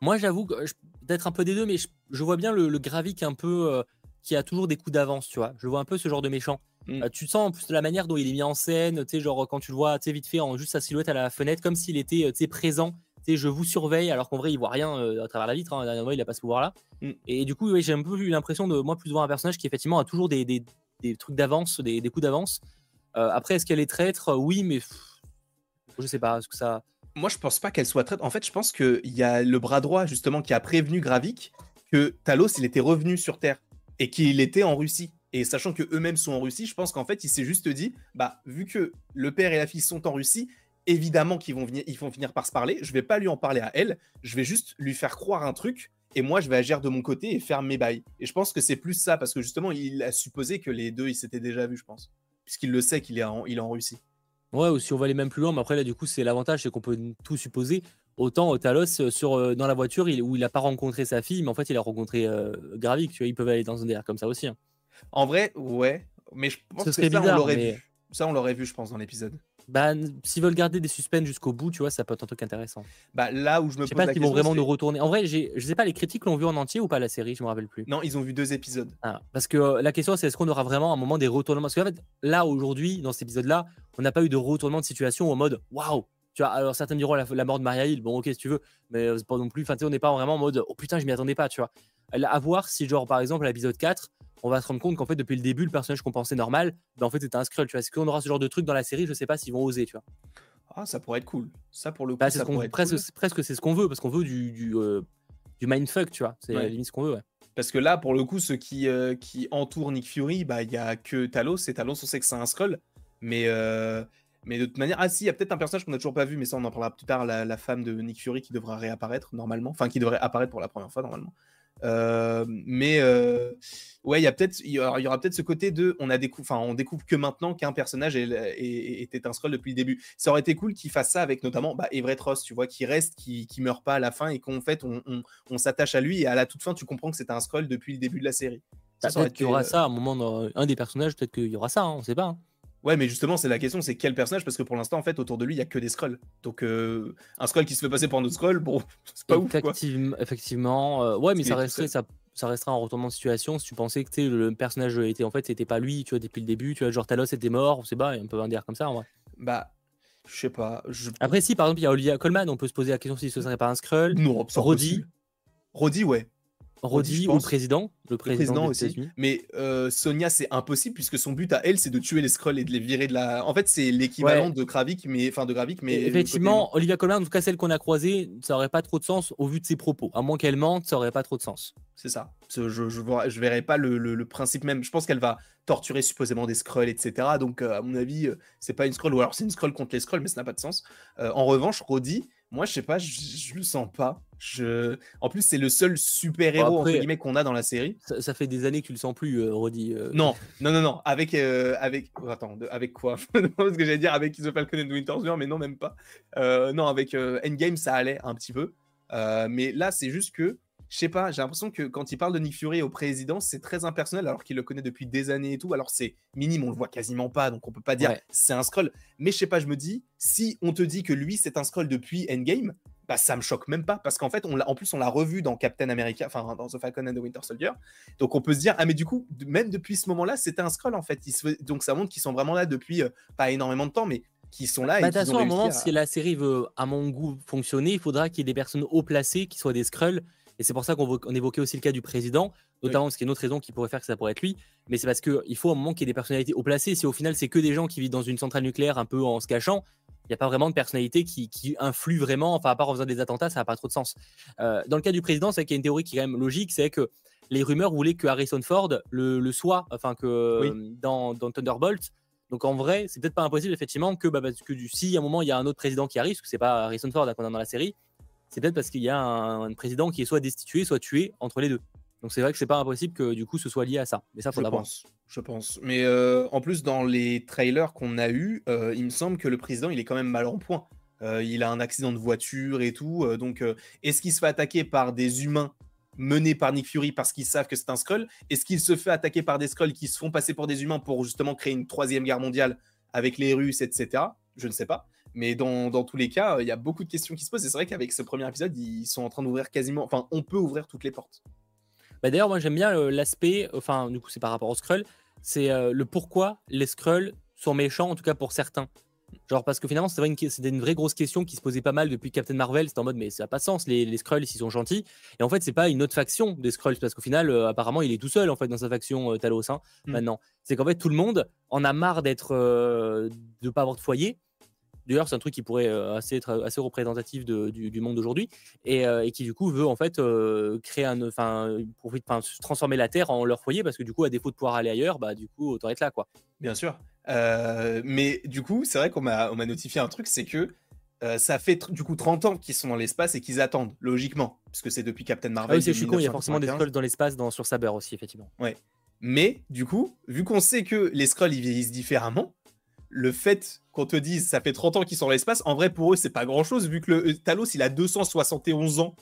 Speaker 1: Moi, j'avoue, peut-être un peu des deux, mais je, vois bien le, le Gravik un peu qui a toujours des coups d'avance, tu vois. Je vois un peu ce genre de méchant. Mm. tu sens en plus de la manière dont il est mis en scène, tu sais, genre quand tu le vois, tu sais, vite fait, en juste sa silhouette à la fenêtre, comme s'il était, tu sais, présent. Je vous surveille, alors qu'en vrai, il voit rien à travers la vitre. Hein, il a pas ce pouvoir-là. Mm. Et, du coup, j'ai un peu eu l'impression de, moi, plus voir un personnage qui, effectivement, a toujours des, des, des trucs d'avance, des, des, coups d'avance. après, est-ce qu'elle est traître? Oui, mais je sais pas. Est-ce que ça.
Speaker 2: Moi, je pense pas qu'elle soit traître. En fait, je pense qu'il y a le bras droit, justement, qui a prévenu Gravik que Talos, il était revenu sur Terre et qu'il était en Russie. Et sachant que eux-mêmes sont en Russie, je pense qu'en fait, il s'est juste dit, bah, vu que le père et la fille sont en Russie, évidemment qu'ils vont, venir, ils vont finir par se parler. Je vais pas lui en parler à elle, je vais juste lui faire croire un truc. Et moi, je vais agir de mon côté et faire mes bails. Et je pense que c'est plus ça, parce que justement, il a supposé que les deux, ils s'étaient déjà vus, je pense. Puisqu'il le sait qu'il est, en, il est en Russie.
Speaker 1: Ouais, ou si on va aller même plus loin, mais après, là, du coup, c'est l'avantage, c'est qu'on peut tout supposer. Autant Talos, euh, sur, euh, dans la voiture, où il n'a pas rencontré sa fille, mais en fait, il a rencontré euh, Gravik. Tu vois, ils peuvent aller dans un délire comme ça aussi. Hein.
Speaker 2: En vrai, ouais. Mais je pense que ça, on l'aurait vu. Ça, on l'aurait vu, je pense, dans l'épisode.
Speaker 1: Bah, s'ils veulent garder des suspens jusqu'au bout, tu vois, ça peut être un truc intéressant.
Speaker 2: Bah, là où je me
Speaker 1: je sais pas s'ils vont vraiment nous retourner. En vrai, je sais pas, les critiques l'ont vu en entier ou pas la série, je me rappelle plus.
Speaker 2: Non, ils ont vu deux épisodes.
Speaker 1: Ah, parce que euh, la question, c'est est-ce qu'on aura vraiment un moment des retournements? Parce qu'en fait, là, aujourd'hui, dans cet épisode-là, on n'a pas eu de retournement de situation en mode waouh tu vois, alors certains diront la, mort de Maria Hill, bon ok si tu veux, mais euh, pas non plus, enfin on n'est pas vraiment en mode oh putain je m'y attendais pas, tu vois. À voir si genre par exemple à l'épisode 4, on va se rendre compte qu'en fait, depuis le début, le personnage qu'on pensait normal, ben, en fait, c'était un Skrull. Tu vois, est-ce qu'on aura ce genre de truc dans la série? Je sais pas s'ils vont oser, tu vois.
Speaker 2: Ah, ça pourrait être cool. Ça, pour le
Speaker 1: bah,
Speaker 2: coup, ça
Speaker 1: pourrait être presque, presque c'est ce qu'on veut, parce qu'on veut du, du, euh, du mindfuck, tu vois. C'est la limite ce qu'on veut, ouais.
Speaker 2: Parce que là, pour le coup, ceux qui, euh, qui entourent Nick Fury, bah, il y a que Talos. Et Talos, on sait que c'est un Skrull. Mais, euh, mais de toute manière, ah si, il y a peut-être un personnage qu'on n'a toujours pas vu, mais ça, on en parlera plus tard. La, la, femme de Nick Fury qui devra réapparaître normalement. Enfin, qui devrait apparaître pour la première fois normalement. Euh, mais euh, ouais, il y a peut-être, il y aura, peut-être ce côté de, on a découvert, enfin, on découvre que maintenant qu'un personnage était un scroll depuis le début. Ça aurait été cool qu'il fasse ça avec notamment bah, Everett Ross, tu vois, qui reste, qui, qui meurt pas à la fin et qu'en fait on, on, s'attache à lui et à la toute fin tu comprends que c'est un scroll depuis le début de la série.
Speaker 1: Ça, bah, peut-être qu'il y aura ça à un moment dans un des personnages, peut-être qu'il y aura ça, hein, on sait pas. Hein.
Speaker 2: Ouais, mais justement, c'est la question, c'est quel personnage? Parce que pour l'instant, en fait, autour de lui, il y a que des scrolls. Donc, euh, un scroll qui se fait passer pour un autre scroll, bon, c'est pas ouf. Quoi.
Speaker 1: Effectivement, ouais, mais ça resterait, ça, ça restera un retournement de situation si tu pensais que le personnage était en fait c'était pas lui tu vois depuis le début tu vois genre Talos était mort on sait pas on peut un dire comme ça en vrai
Speaker 2: bah je sais pas
Speaker 1: après si par exemple il y a Olivia Colman on peut se poser la question si ce serait pas un Skrull
Speaker 2: non Roddy Roddy ouais
Speaker 1: Roddy ou le président,
Speaker 2: le président, aussi. Mais euh, Sonia, c'est impossible puisque son but à elle, c'est de tuer les scrolls et de les virer de la. En fait, c'est l'équivalent de Gravik, mais enfin de Gravik, mais
Speaker 1: effectivement, Olivia Colman, en tout cas celle qu'on a croisée, ça aurait pas trop de sens au vu de ses propos. À moins qu'elle mente, ça aurait pas trop de sens.
Speaker 2: C'est ça. Je, je, je, verrais pas le, principe même. Je pense qu'elle va torturer supposément des scrolls, etc. Donc, euh, à mon avis, euh, c'est pas une scroll, ou alors c'est une scroll contre les scrolls, mais ça n'a pas de sens. en revanche, Roddy, moi, je sais pas, je, le sens pas. Je... En plus, c'est le seul super-héros guillemets qu'on a dans la série.
Speaker 1: Ça, fait des années que tu le sens plus, euh, Roddy. Euh.
Speaker 2: Non, non, non, non. Avec, euh, avec... Oh, attends, avec quoi? Parce que j'allais dire avec The Falcon and Winter Soldier, mais non, même pas. non, avec Endgame, ça allait un petit peu. mais là, c'est juste que je sais pas, j'ai l'impression que quand il parle de Nick Fury au président, c'est très impersonnel alors qu'il le connaît depuis des années et tout. Alors c'est minime, on le voit quasiment pas, donc on peut pas dire c'est un scroll. Mais je sais pas, je me dis, si on te dit que lui c'est un scroll depuis Endgame, bah ça me choque même pas parce qu'en fait, on en plus on l'a revu dans Captain America, enfin dans The Falcon and the Winter Soldier. Donc on peut se dire ah mais du coup même depuis ce moment-là c'était un scroll en fait. Donc ça montre qu'ils sont vraiment là depuis euh, pas énormément de temps, mais qui sont là.
Speaker 1: Bah, de toute façon, à un moment, si la série veut, à mon goût, fonctionner, il faudra qu'il y ait des personnes haut placées qui soient des Skrulls. Et c'est pour ça qu'on évoquait aussi le cas du président, notamment parce qu'il y a une autre raison qui pourrait faire que ça pourrait être lui. Mais c'est parce qu'il faut un moment qu'il y ait des personnalités haut placées. Si au final, c'est que des gens qui vivent dans une centrale nucléaire un peu en se cachant, il n'y a pas vraiment de personnalité qui, qui, influe vraiment, enfin, à part en faisant des attentats, ça n'a pas trop de sens. Euh, dans le cas du président, c'est qu'il y a une théorie qui est quand même logique, c'est que les rumeurs voulaient que Harrison Ford le, soit, enfin que dans, dans, Thunderbolt, donc en vrai, c'est peut-être pas impossible effectivement que, bah, parce que si à un moment il y a un autre président qui arrive, parce que c'est pas Harrison Ford qu'on a dans la série, c'est peut-être parce qu'il y a un, président qui est soit destitué, soit tué entre les deux. Donc c'est vrai que c'est pas impossible que du coup ce soit lié à ça. Mais ça, faut
Speaker 2: je pense. Je pense. Mais euh, en plus, dans les trailers qu'on a eu, euh, il me semble que le président, il est quand même mal en point. Euh, il a un accident de voiture et tout. donc, est-ce qu'il se fait attaquer par des humains mené par Nick Fury parce qu'ils savent que c'est un Skrull? Est-ce qu'il se fait attaquer par des Skrulls qui se font passer pour des humains pour justement créer une troisième guerre mondiale avec les Russes, etc. Je ne sais pas. Mais dans, tous les cas, il y a beaucoup de questions qui se posent. Et c'est vrai qu'avec ce premier épisode, ils sont en train d'ouvrir quasiment. Enfin, on peut ouvrir toutes les portes.
Speaker 1: Bah D'ailleurs, moi j'aime bien euh, l'aspect. Enfin, du coup, c'est par rapport aux Skrulls. C'est euh, le pourquoi les Skrulls sont méchants, en tout cas pour certains. Genre, parce que finalement, c'était une, une vraie grosse question qui se posait pas mal depuis Captain Marvel. C'était en mode, mais ça n'a pas de sens, les, les Skrulls, ils sont gentils. Et en fait, c'est pas une autre faction des Skrulls, parce qu'au final, euh, apparemment, il est tout seul, en fait, dans sa faction euh, Talos, hein, mm. maintenant. C'est qu'en fait, tout le monde en a marre d'être, euh, de pas avoir de foyer. D'ailleurs, c'est un truc qui pourrait assez être assez représentatif du, monde d'aujourd'hui et, qui du coup veut en fait créer un, enfin, transformer la Terre en leur foyer parce que du coup, à défaut de pouvoir aller ailleurs, bah du coup, autant être là, quoi.
Speaker 2: Bien sûr. Euh, mais du coup, c'est vrai qu'on m'a notifié un truc, c'est que euh, ça fait du coup 30 ans qu'ils sont dans l'espace et qu'ils attendent, logiquement, puisque c'est depuis Captain Marvel. Ah
Speaker 1: oui, c'est con, il y a forcément des Skrulls dans l'espace dans, sur Saber aussi, effectivement.
Speaker 2: Ouais. Mais du coup, vu qu'on sait que les Skrulls ils vieillissent différemment, le fait qu'on te dise ça fait 30 ans qu'ils sont dans l'espace, en vrai pour eux c'est pas grand chose, vu que le euh, Talos il a 271 ans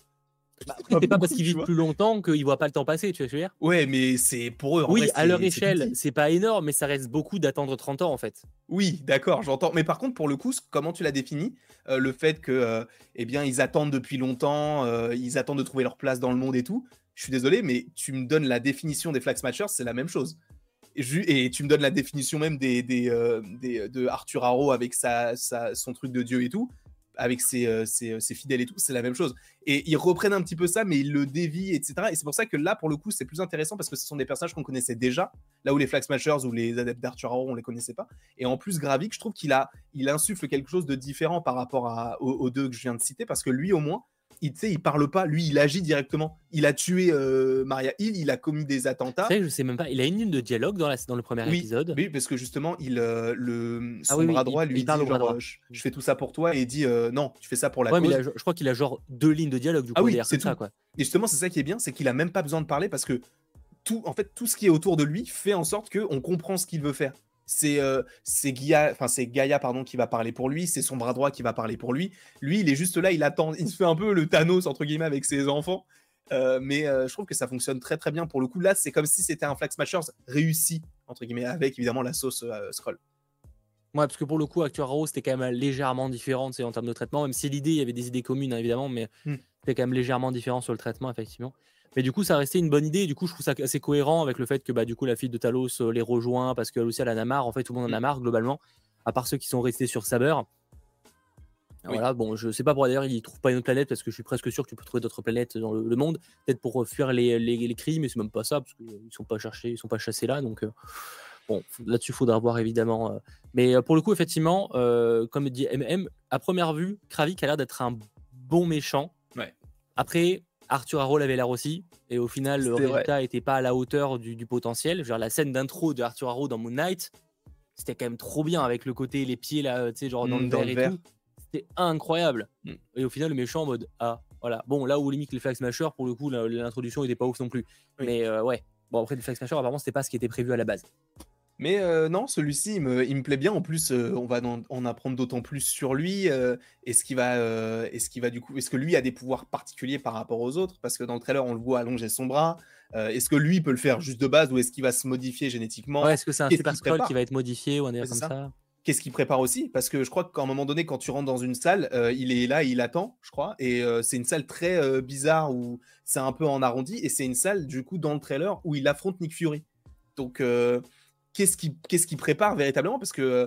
Speaker 1: bah, c'est pas parce qu'ils vivent plus longtemps qu'ils voient pas le temps passer, tu vois ce que je veux dire?
Speaker 2: Ouais, mais c'est pour eux.
Speaker 1: oui, à leur échelle, c'est pas énorme, mais ça reste beaucoup d'attendre 30 ans en fait.
Speaker 2: Oui, d'accord, j'entends. Mais par contre, pour le coup, comment tu l'as défini euh, Le fait que, euh, eh bien, ils attendent depuis longtemps, euh, ils attendent de trouver leur place dans le monde et tout. Je suis désolé, mais tu me donnes la définition des Flag Smashers, c'est la même chose. Et, tu me donnes la définition même des, des, de Arthur Harrow avec son truc de Dieu et tout avec euh, ses, fidèles et tout, c'est la même chose. Et ils reprennent un petit peu ça, mais ils le dévient, etc. Et c'est pour ça que là, pour le coup, c'est plus intéressant parce que ce sont des personnages qu'on connaissait déjà, là où les Flag Smashers ou les adeptes d'Arthur Harrow, on les connaissait pas. Et en plus, Gravik, je trouve qu'il a, il insuffle quelque chose de différent par rapport à, aux deux que je viens de citer, parce que lui, au moins, il, il parle pas, lui, il agit directement. Il a tué euh, Maria Hill, il a commis des attentats.
Speaker 1: C'est je sais même pas. Il a une ligne de dialogue dans, la, dans le premier épisode.
Speaker 2: Oui, parce que justement, il, euh, le, ah son bras droit lui dit genre, euh, je, fais tout ça pour toi et il dit non, tu fais ça pour la cause.
Speaker 1: Mais je crois qu'il a genre deux lignes de dialogue du
Speaker 2: coup. Ah oui, c'est ça quoi. Et justement, c'est ça qui est bien, c'est qu'il a même pas besoin de parler parce que tout, en fait, tout ce qui est autour de lui fait en sorte qu'on comprend ce qu'il veut faire c'est euh, c'est Gaia pardon qui va parler pour lui, c'est son bras droit qui va parler pour lui. Lui, il est juste là, il attend, il se fait un peu le Thanos entre guillemets avec ses enfants. Euh, mais euh, je trouve que ça fonctionne très très bien pour le coup. Là, c'est comme si c'était un Flag Smashers réussi entre guillemets avec évidemment la sauce scroll.
Speaker 1: Ouais, parce que pour le coup, Acteur Rose, c'était quand même légèrement différent en termes de traitement, même si l'idée, il y avait des idées communes hein, évidemment, mais hmm. c'était quand même légèrement différent sur le traitement, effectivement. Mais du coup, ça restait une bonne idée. Du coup, je trouve ça assez cohérent avec le fait que bah, du coup, la fille de Talos euh, les rejoint parce qu'elle aussi, elle en a marre. En fait, tout le monde en a mmh. marre globalement, à part ceux qui sont restés sur Saber. Voilà, bon, je sais pas pour d'ailleurs, ils trouvent pas une autre planète parce que je suis presque sûr que tu peux trouver d'autres planètes dans le, monde, peut-être pour fuir les, les, les cris, mais c'est même pas ça parce qu'ils sont pas cherchés, ils sont pas chassés là, donc euh, bon, là-dessus, il faudra voir évidemment. Euh. mais pour le coup, effectivement, comme dit MM, à première vue, Kravik a l'air d'être un bon méchant.
Speaker 2: Ouais.
Speaker 1: Après, Arthur Harrow l'avait l'air aussi. Et au final, le résultat n'était pas à la hauteur du, potentiel. Genre, la scène d'intro de Arthur Harrow dans Moon Knight, c'était quand même trop bien avec le côté, les pieds là, tu sais, genre dans, le, mm, verre et tout. C'était incroyable. Mm. Et au final, le méchant en mode Ah, voilà. Bon, là où limite les Flag Smashers, pour le coup, l'introduction n'était pas ouf non plus. Mais euh, ouais. Bon, après, les Flag Smashers, apparemment, c'était pas ce qui était prévu à la base.
Speaker 2: Mais non, celui-ci, il me, plaît bien. En plus, on va en apprendre d'autant plus sur lui. est-ce qu'il va, est-ce qu'il va du coup, est-ce que lui a des pouvoirs particuliers par rapport aux autres? Parce que dans le trailer, on le voit allonger son bras. est-ce que lui peut le faire juste de base ou est-ce qu'il va se modifier génétiquement?
Speaker 1: Est-ce que c'est un super scroll qui va être modifié ou un délire comme ça,
Speaker 2: Qu'est-ce qu'il prépare aussi? Parce que je crois qu'à un moment donné, quand tu rentres dans une salle, il est là, il attend, je crois. Et c'est une salle très bizarre où c'est un peu en arrondi. Et c'est une salle, du coup, dans le trailer où il affronte Nick Fury. Donc qu'est-ce qu'il prépare véritablement Parce que euh,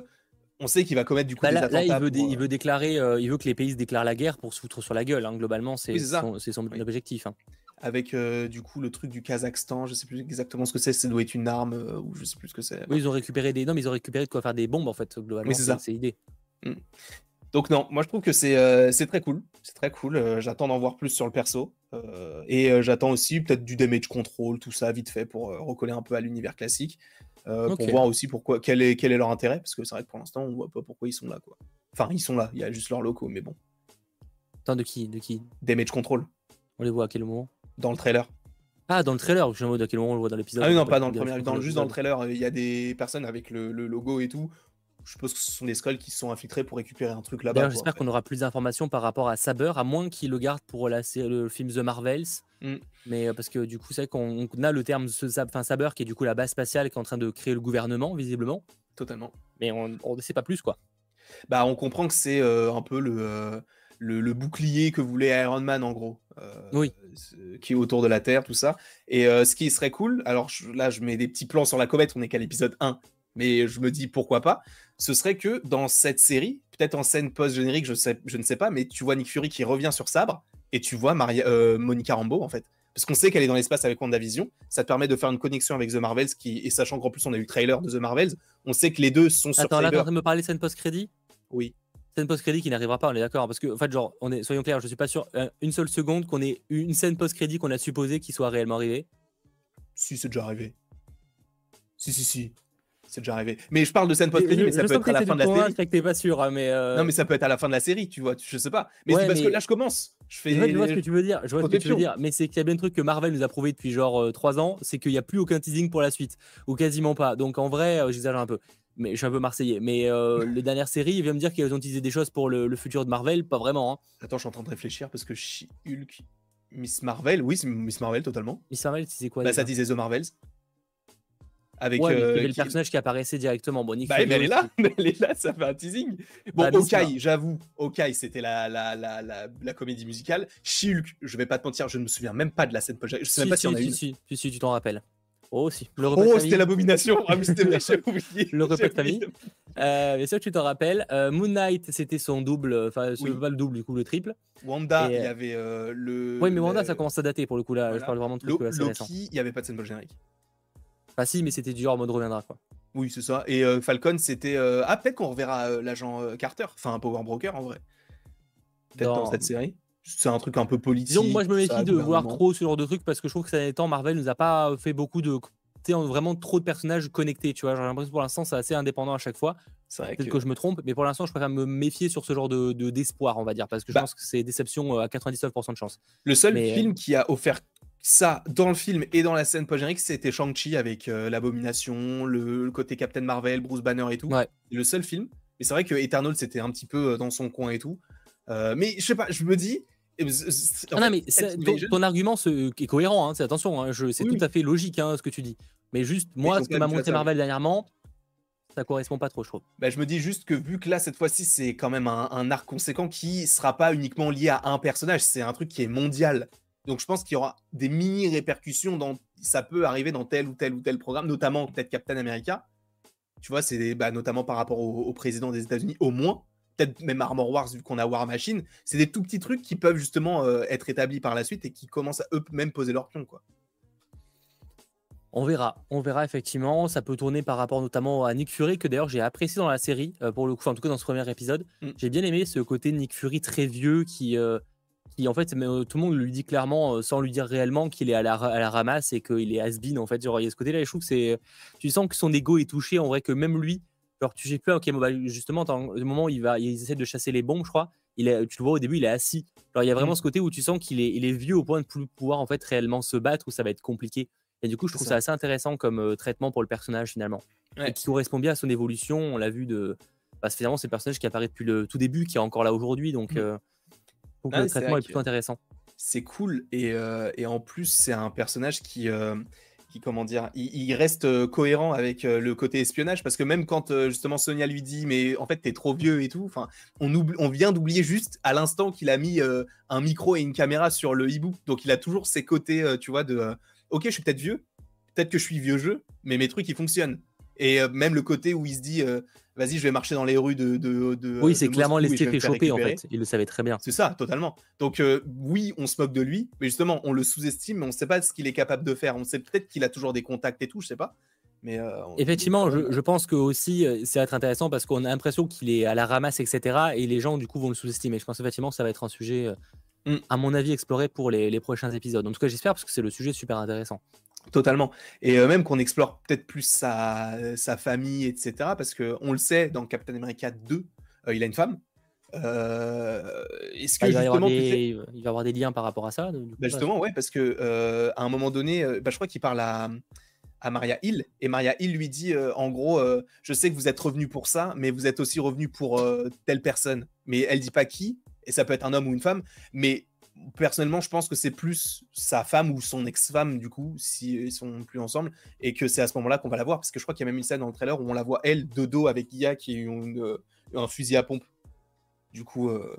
Speaker 2: on sait qu'il va commettre du coup
Speaker 1: bah
Speaker 2: des.
Speaker 1: Là, il, veut il veut déclarer, euh, il veut que les pays se déclarent la guerre pour se foutre sur la gueule. Hein, globalement, c'est son, son objectif. Hein.
Speaker 2: Avec euh, du coup le truc du Kazakhstan, je sais plus exactement ce que c'est. Ça doit être une arme ou je sais plus ce que c'est.
Speaker 1: Oui, ils ont récupéré des, non, mais ils ont récupéré de quoi faire des bombes en fait. Globalement, c'est ça. C'est l'idée. Mmh.
Speaker 2: Donc non, moi je trouve que c'est c'est très cool. C'est très cool. j'attends d'en voir plus sur le perso. et j'attends aussi peut-être du damage control, tout ça vite fait pour recoller un peu à l'univers classique. Euh, pour voir aussi pourquoi, quel est, quel est leur intérêt, parce que c'est vrai que pour l'instant, on voit pas pourquoi ils sont là. Quoi. Enfin, ils sont là, il y a juste leurs locaux, mais bon.
Speaker 1: Attends, de qui, de qui?
Speaker 2: Damage Control.
Speaker 1: On les voit à quel moment?
Speaker 2: Dans le trailer.
Speaker 1: Ah, dans le trailer, je me demande à quel moment on le voit dans l'épisode?
Speaker 2: Ah oui, non, pas dans le premier, dans, juste dans le trailer, il y a des personnes avec le, le logo et tout je suppose que ce sont des skulls qui se sont infiltrés pour récupérer un truc là-bas.
Speaker 1: J'espère qu'on aura plus d'informations par rapport à Saber, à moins qu'il le garde pour la, le film The Marvels. Mm. Mais euh, parce que du coup, c'est qu'on a le terme enfin, Saber qui est du coup la base spatiale qui est en train de créer le gouvernement, visiblement.
Speaker 2: Totalement.
Speaker 1: Mais on ne sait pas plus, quoi.
Speaker 2: Bah, on comprend que c'est euh, un peu euh, le, le, bouclier que voulait Iron Man, en gros.
Speaker 1: oui.
Speaker 2: Qui est autour de la Terre, tout ça. Et ce qui serait cool, alors là, je mets des petits plans sur la comète, on est qu'à l'épisode 1, mais je me dis pourquoi pas, ce serait que dans cette série, peut-être en scène post-générique, je, sais, je ne sais pas, mais tu vois Nick Fury qui revient sur Sabre et tu vois Maria, euh, Monica Rambeau en fait. Parce qu'on sait qu'elle est dans l'espace avec WandaVision, ça te permet de faire une connexion avec The Marvels, qui, et sachant qu'en plus on a eu le trailer de The Marvels, on sait que les deux sont
Speaker 1: sur Attends, là, tu en train de me parler scène post-crédit?
Speaker 2: Oui.
Speaker 1: Scène post-crédit qui n'arrivera pas, on est d'accord Parce que, en fait, genre, on est, soyons clairs, je suis pas sûr euh, une seule seconde qu'on ait une scène post-crédit qu'on a supposé qui soit réellement arrivée.
Speaker 2: Si, c'est déjà arrivé. Si, si, si c'est déjà arrivé. Mais je parle de scène post-crédit, mais ça peut être à la fin de la série.
Speaker 1: que t'es pas sûr, hein, mais euh,
Speaker 2: Non, mais ça peut être à la fin de la série, tu vois, je sais pas. Mais c'est parce que là, je commence. Je fais.
Speaker 1: je vois ce que tu veux dire. Je vois ce que tu veux dire. Mais c'est qu'il y a bien un truc que Marvel nous a prouvé depuis genre 3 euh, ans, c'est qu'il n'y a plus aucun teasing pour la suite, ou quasiment pas. Donc en vrai, euh, j'exagère un peu. Mais je suis un peu marseillais. Mais les dernières séries, il vient me dire qu'ils ont utilisé des choses pour le, futur de Marvel, pas vraiment. Hein.
Speaker 2: Attends, je suis en train de réfléchir parce que Hulk, Miss Marvel, oui, Miss Marvel totalement.
Speaker 1: Miss Marvel, c'est quoi
Speaker 2: Bah, ça disait The Marvels
Speaker 1: avec ouais, euh, le personnage qui apparaissait directement. Bon,
Speaker 2: bah, elle est là, elle est là, ça fait un teasing. Bon, bah, Okai, j'avoue, Okai, c'était la, la, la, la, comédie musicale. Shulk, je vais pas te mentir, je ne me souviens même pas de la scène post Je sais même pas si,
Speaker 1: si
Speaker 2: on a
Speaker 1: si, une. Si, si, si, tu t'en rappelles. Oh, si.
Speaker 2: oh, c'était l'abomination. Ah, c'était
Speaker 1: oublié. Le repas de famille. Euh, bien sûr que tu t'en rappelles. Euh, Moon Knight, c'était son double, enfin, oui. pas le double, du coup, le triple.
Speaker 2: Wanda, il y avait le.
Speaker 1: Oui, mais Wanda, ça commence à dater pour le coup, là. Je parle vraiment de trucs
Speaker 2: Loki, il n'y avait pas de scène générique.
Speaker 1: Si, mais c'était du en mode reviendra, quoi.
Speaker 2: Oui, c'est ça. Et euh, Falcon, c'était. Euh, ah, peut-être qu'on reverra euh, l'agent Carter, enfin un Power Broker en vrai. Peut-être dans... cette série. C'est un truc un peu politique.
Speaker 1: Donc, moi, je me méfie de voir trop ce genre de trucs parce que je trouve que ça temps, Marvel nous a pas fait beaucoup de. vraiment trop de personnages connectés, tu vois. J'ai l'impression que pour l'instant, c'est assez indépendant à chaque fois. Peut-être que... que... je me trompe, mais pour l'instant, je préfère me méfier sur ce genre de d'espoir, on va dire, parce que je bah pense que c'est déception à 99% de chance.
Speaker 2: Le seul film qui a offert ça, dans le film et dans la scène post-générique, c'était Shang-Chi avec euh, l'abomination, le, côté Captain Marvel, Bruce Banner et tout.
Speaker 1: Ouais.
Speaker 2: Le seul film. Mais c'est vrai que Eternal, c'était un petit peu euh, dans son coin et tout. Euh, mais je sais pas, je me dis.
Speaker 1: Ah non, mais ton, argument est cohérent, hein, attention, hein, c'est tout à fait logique hein, ce que tu dis. Mais juste, moi, ce que m'a montré Marvel dernièrement, ça correspond pas trop, je trouve.
Speaker 2: Bah, je me dis juste que vu que là, cette fois-ci, c'est quand même un, un, arc conséquent qui sera pas uniquement lié à un personnage, c'est un truc qui est mondial. Donc je pense qu'il y aura des mini répercussions dans ça peut arriver dans tel ou tel ou tel programme, notamment peut-être Captain America. Tu vois, c'est bah, notamment par rapport au, président des États-Unis, au moins. Peut-être même Armor Wars, vu qu'on a War Machine. C'est des tout petits trucs qui peuvent justement euh, être établis par la suite et qui commencent à eux-mêmes poser leur pion. Quoi.
Speaker 1: On verra, on verra effectivement. Ça peut tourner par rapport notamment à Nick Fury, que d'ailleurs j'ai apprécié dans la série, euh, pour le coup, en tout cas dans ce premier épisode. Mm. J'ai bien aimé ce côté Nick Fury très vieux qui, euh, qui en fait euh, tout le monde lui dit clairement euh, sans lui dire réellement qu'il est à la, à la ramasse et qu'il est has-been en fait genre il y a ce côté là je trouve que c'est tu sens que son ego est touché en vrai que même lui genre tu sais plus ok bah, justement au moment où il va il essaie de chasser les bombes je crois il est, tu le vois au début il est assis alors il y a vraiment mmh. ce côté où tu sens qu'il est, il est vieux au point de plus pouvoir en fait réellement se battre où ça va être compliqué Et du coup, je trouve ça. assez intéressant comme traitement pour le personnage finalement. Et qui correspond bien à son évolution. On l'a vu de. Bah, finalement, c'est le personnage qui apparaît depuis le tout début, qui est encore là aujourd'hui. Donc, mmh. Le traitement est, plutôt intéressant.
Speaker 2: C'est cool. Et, et, en plus, c'est un personnage qui qui comment dire, il, reste euh, cohérent avec euh, le côté espionnage parce que même quand euh, justement Sonia lui dit mais en fait t'es trop vieux et tout, enfin on, on vient d'oublier juste à l'instant qu'il a mis un micro et une caméra sur le hibou, donc il a toujours ses côtés, tu vois, de ok je suis peut-être vieux, peut-être que je suis vieux jeu, mais mes trucs ils fonctionnent. Et même le côté où il se dit vas-y, je vais marcher dans les rues de. de,
Speaker 1: oui, c'est clairement l'escape choper en fait. Il le savait très bien.
Speaker 2: C'est ça, totalement. Donc, oui, on se moque de lui, mais justement, on le sous-estime, mais on ne sait pas ce qu'il est capable de faire. On sait peut-être qu'il a toujours des contacts et tout, je sais pas. Mais
Speaker 1: Effectivement, je, pense que aussi c'est être intéressant parce qu'on a l'impression qu'il est à la ramasse, etc. Et les gens, du coup, vont le sous-estimer. Je pense effectivement ça va être un sujet. À mon avis, exploré pour les, les prochains épisodes. En tout cas, j'espère parce que c'est le sujet super intéressant.
Speaker 2: Totalement. Et même qu'on explore peut-être plus sa, sa, famille, etc. Parce qu'on le sait, dans Captain America 2, il a une femme.
Speaker 1: Est-ce que il, va justement, des... il va avoir des liens par rapport à ça
Speaker 2: bah, Justement, ouais, parce que à un moment donné, bah, je crois qu'il parle à, à, Maria Hill, et Maria Hill lui dit en gros, je sais que vous êtes revenu pour ça, mais vous êtes aussi revenu pour telle personne. Mais elle dit pas qui, et ça peut être un homme ou une femme, mais personnellement, je pense que c'est plus sa femme ou son ex-femme, du coup, s'ils ils sont plus ensemble, et que c'est à ce moment-là qu'on va la voir, parce que je crois qu'il y a même une scène dans le trailer où on la voit, elle, de dos avec Ia qui a une, un fusil à pompe. Du coup, euh,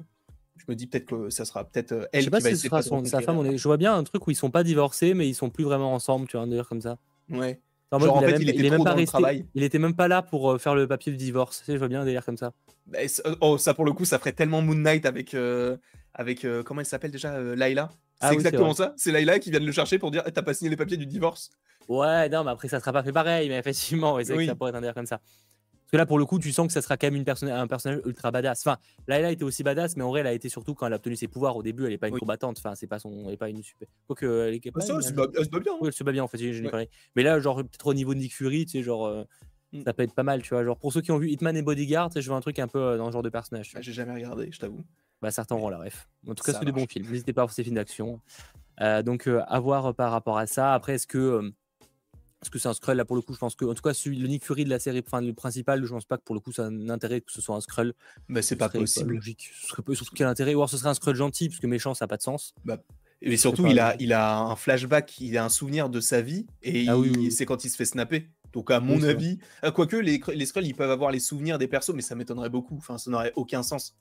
Speaker 2: je me dis peut-être que ça sera peut-être euh, elle
Speaker 1: je sais pas qui si ce sera sa femme. Je vois bien un truc où ils sont pas divorcés, mais ils sont plus vraiment ensemble, tu vois, un comme ça.
Speaker 2: Ouais. Genre, en fait, il, était même
Speaker 1: Il était même pas là pour euh, faire le papier de divorce. Tu sais, je vois bien un délire comme ça.
Speaker 2: Bah, oh, ça pour le coup, ça ferait tellement Moon Knight avec avec euh, comment elle s'appelle déjà euh, Laila? C'est ah exactement ça. C'est Laila qui vient de le chercher pour dire t'as pas signé les papiers du divorce.
Speaker 1: Ouais, non, mais après ça sera pas fait pareil, mais effectivement, c'est que ça pourrait être un délire comme ça. Parce que là, pour le coup, tu sens que ça sera quand même une personne, un personnage ultra badass. Enfin, Laila était aussi badass, mais en vrai, elle a été surtout quand elle a obtenu ses pouvoirs. Au début, elle est pas une combattante. Enfin, c'est pas son, elle est pas une super. Quoique, elle est.
Speaker 2: Ah, ça, elle, se bat, bien.
Speaker 1: Oui, elle se bat bien en fait. Je ouais. Mais là, genre peut-être au niveau de Nick Fury, tu sais, genre. Euh, mm. Ça peut être pas mal, tu vois. Genre, pour ceux qui ont vu Hitman et Bodyguard, je vois un truc un peu dans ce genre de personnage.
Speaker 2: Ah, j'ai jamais regardé, je t'avoue.
Speaker 1: Bah, certains auront la ref. En tout cas, c'est des bons films. N'hésitez pas à voir ces films d'action. Euh, donc, euh, à voir par rapport à ça. Après, est-ce que est-ce que c'est un Skrull là pour le coup Je pense que, en tout cas, celui, le Nick Fury de la série, enfin, le principal, je pense pas que pour le coup, ça a un intérêt que ce soit un Skrull.
Speaker 2: Mais c'est pas possible.
Speaker 1: logique. Ce serait, surtout quel intérêt Ou alors ce serait un Skrull gentil, parce que méchant, ça n'a pas de sens.
Speaker 2: Bah, et surtout, il a, il a un flashback, il a un souvenir de sa vie, et ah c'est quand il se fait snapper. Donc, à mon avis, quoique les, les Skrulls, ils peuvent avoir les souvenirs des persos, mais ça m'étonnerait beaucoup. Enfin, ça n'aurait aucun sens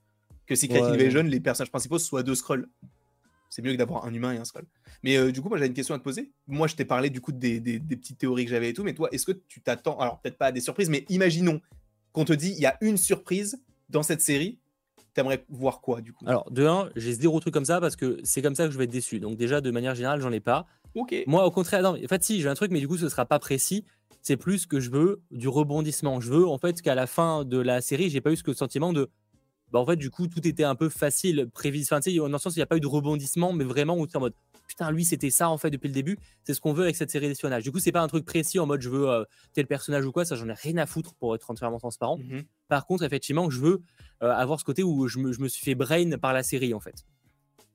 Speaker 2: que Secret ouais, Invasion, les personnages principaux soient deux scrolls. C'est mieux que d'avoir un humain et un scroll. Mais euh, du coup, moi, j'avais une question à te poser. Moi, je t'ai parlé du coup des, des, petites théories que j'avais et tout, mais toi, est-ce que tu t'attends, alors peut-être pas à des surprises, mais imaginons qu'on te dit il y a une surprise dans cette série. T'aimerais voir quoi du coup?
Speaker 1: Alors, de un, j'ai zéro truc comme ça parce que c'est comme ça que je vais être déçu. Donc, déjà, de manière générale, j'en ai pas.
Speaker 2: Ok.
Speaker 1: Moi, au contraire, non, en fait, si, j'ai un truc, mais du coup, ce sera pas précis. C'est plus que je veux du rebondissement. Je veux, en fait, qu'à la fin de la série, j'ai pas eu ce sentiment de bah, en fait, du coup, tout était un peu facile, prévisible. Enfin, tu sais, dans le sens, il n'y a pas eu de rebondissement, mais vraiment où tu es en mode putain, lui, c'était ça en fait depuis le début. C'est ce qu'on veut avec cette série d'espionnage. Du coup, c'est pas un truc précis en mode je veux euh, tel personnage ou quoi. Ça, j'en ai rien à foutre pour être entièrement transparent. Mmh par contre, effectivement, je veux euh, avoir ce côté où je me, je me, suis fait brain par la série en fait.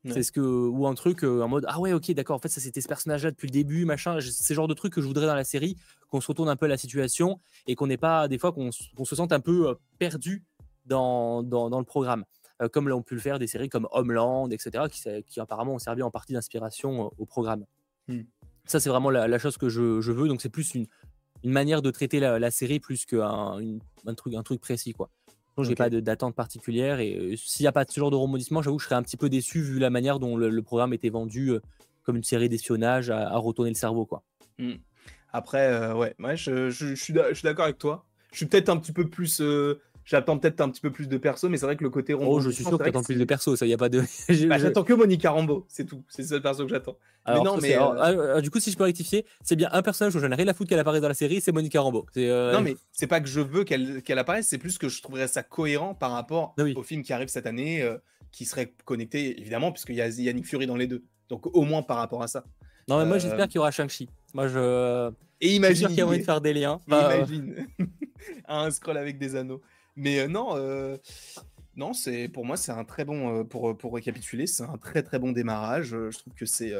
Speaker 1: C'est ce que ou un truc euh, en mode ah ouais ok d'accord en fait ça c'était ce personnage là depuis le début machin c'est genre de truc que je voudrais dans la série qu'on se retourne un peu à la situation et qu'on n'est pas des fois qu'on se sente un peu perdu dans, dans, le programme. Euh, comme l'ont pu le faire des séries comme Homeland, etc., qui, qui apparemment ont servi en partie d'inspiration euh, au programme. Hmm. Ça, c'est vraiment la, chose que je, veux. Donc, c'est plus une, une, manière de traiter la, série plus qu'un un truc, un truc précis. Quoi. Donc, j'ai pas d'attente particulière. Et euh, s'il n'y a pas ce genre de rebondissement, j'avoue que je serais un petit peu déçu vu la manière dont le, programme était vendu comme une série d'espionnage à, retourner le cerveau. Quoi.
Speaker 2: Hmm. Après, ouais, ouais je, je, je suis d'accord avec toi. Je suis peut-être un petit peu plus J'attends peut-être un petit peu plus de perso, mais c'est vrai que le côté
Speaker 1: Rambo. Oh, je suis sûr que t'attends plus de perso, ça y a pas de.
Speaker 2: bah, j'attends que Monica Rambo, c'est tout. C'est le seul perso que j'attends.
Speaker 1: Mais non, mais. Euh, ah, du coup, si je peux rectifier, c'est bien un personnage où j'en ai rien à foutre qu'elle apparaisse dans la série, c'est Monica Rambo.
Speaker 2: Euh, non, mais c'est pas que je veux qu'elle apparaisse, c'est plus que je trouverais ça cohérent par rapport au film qui arrive cette année, euh, qui serait connecté, évidemment, puisqu'il y a Yannick Fury dans les deux. Donc au moins par rapport à ça.
Speaker 1: Non, mais moi j'espère qu'il y aura Shang-Chi. Moi je.
Speaker 2: Et imagine.
Speaker 1: qu'il y a moyen de faire des liens.
Speaker 2: Bah, imagine. un scroll avec des anneaux. Mais non, Non, c'est pour moi c'est un très bon pour, pour récapituler, c'est un très très bon démarrage. Je trouve que c'est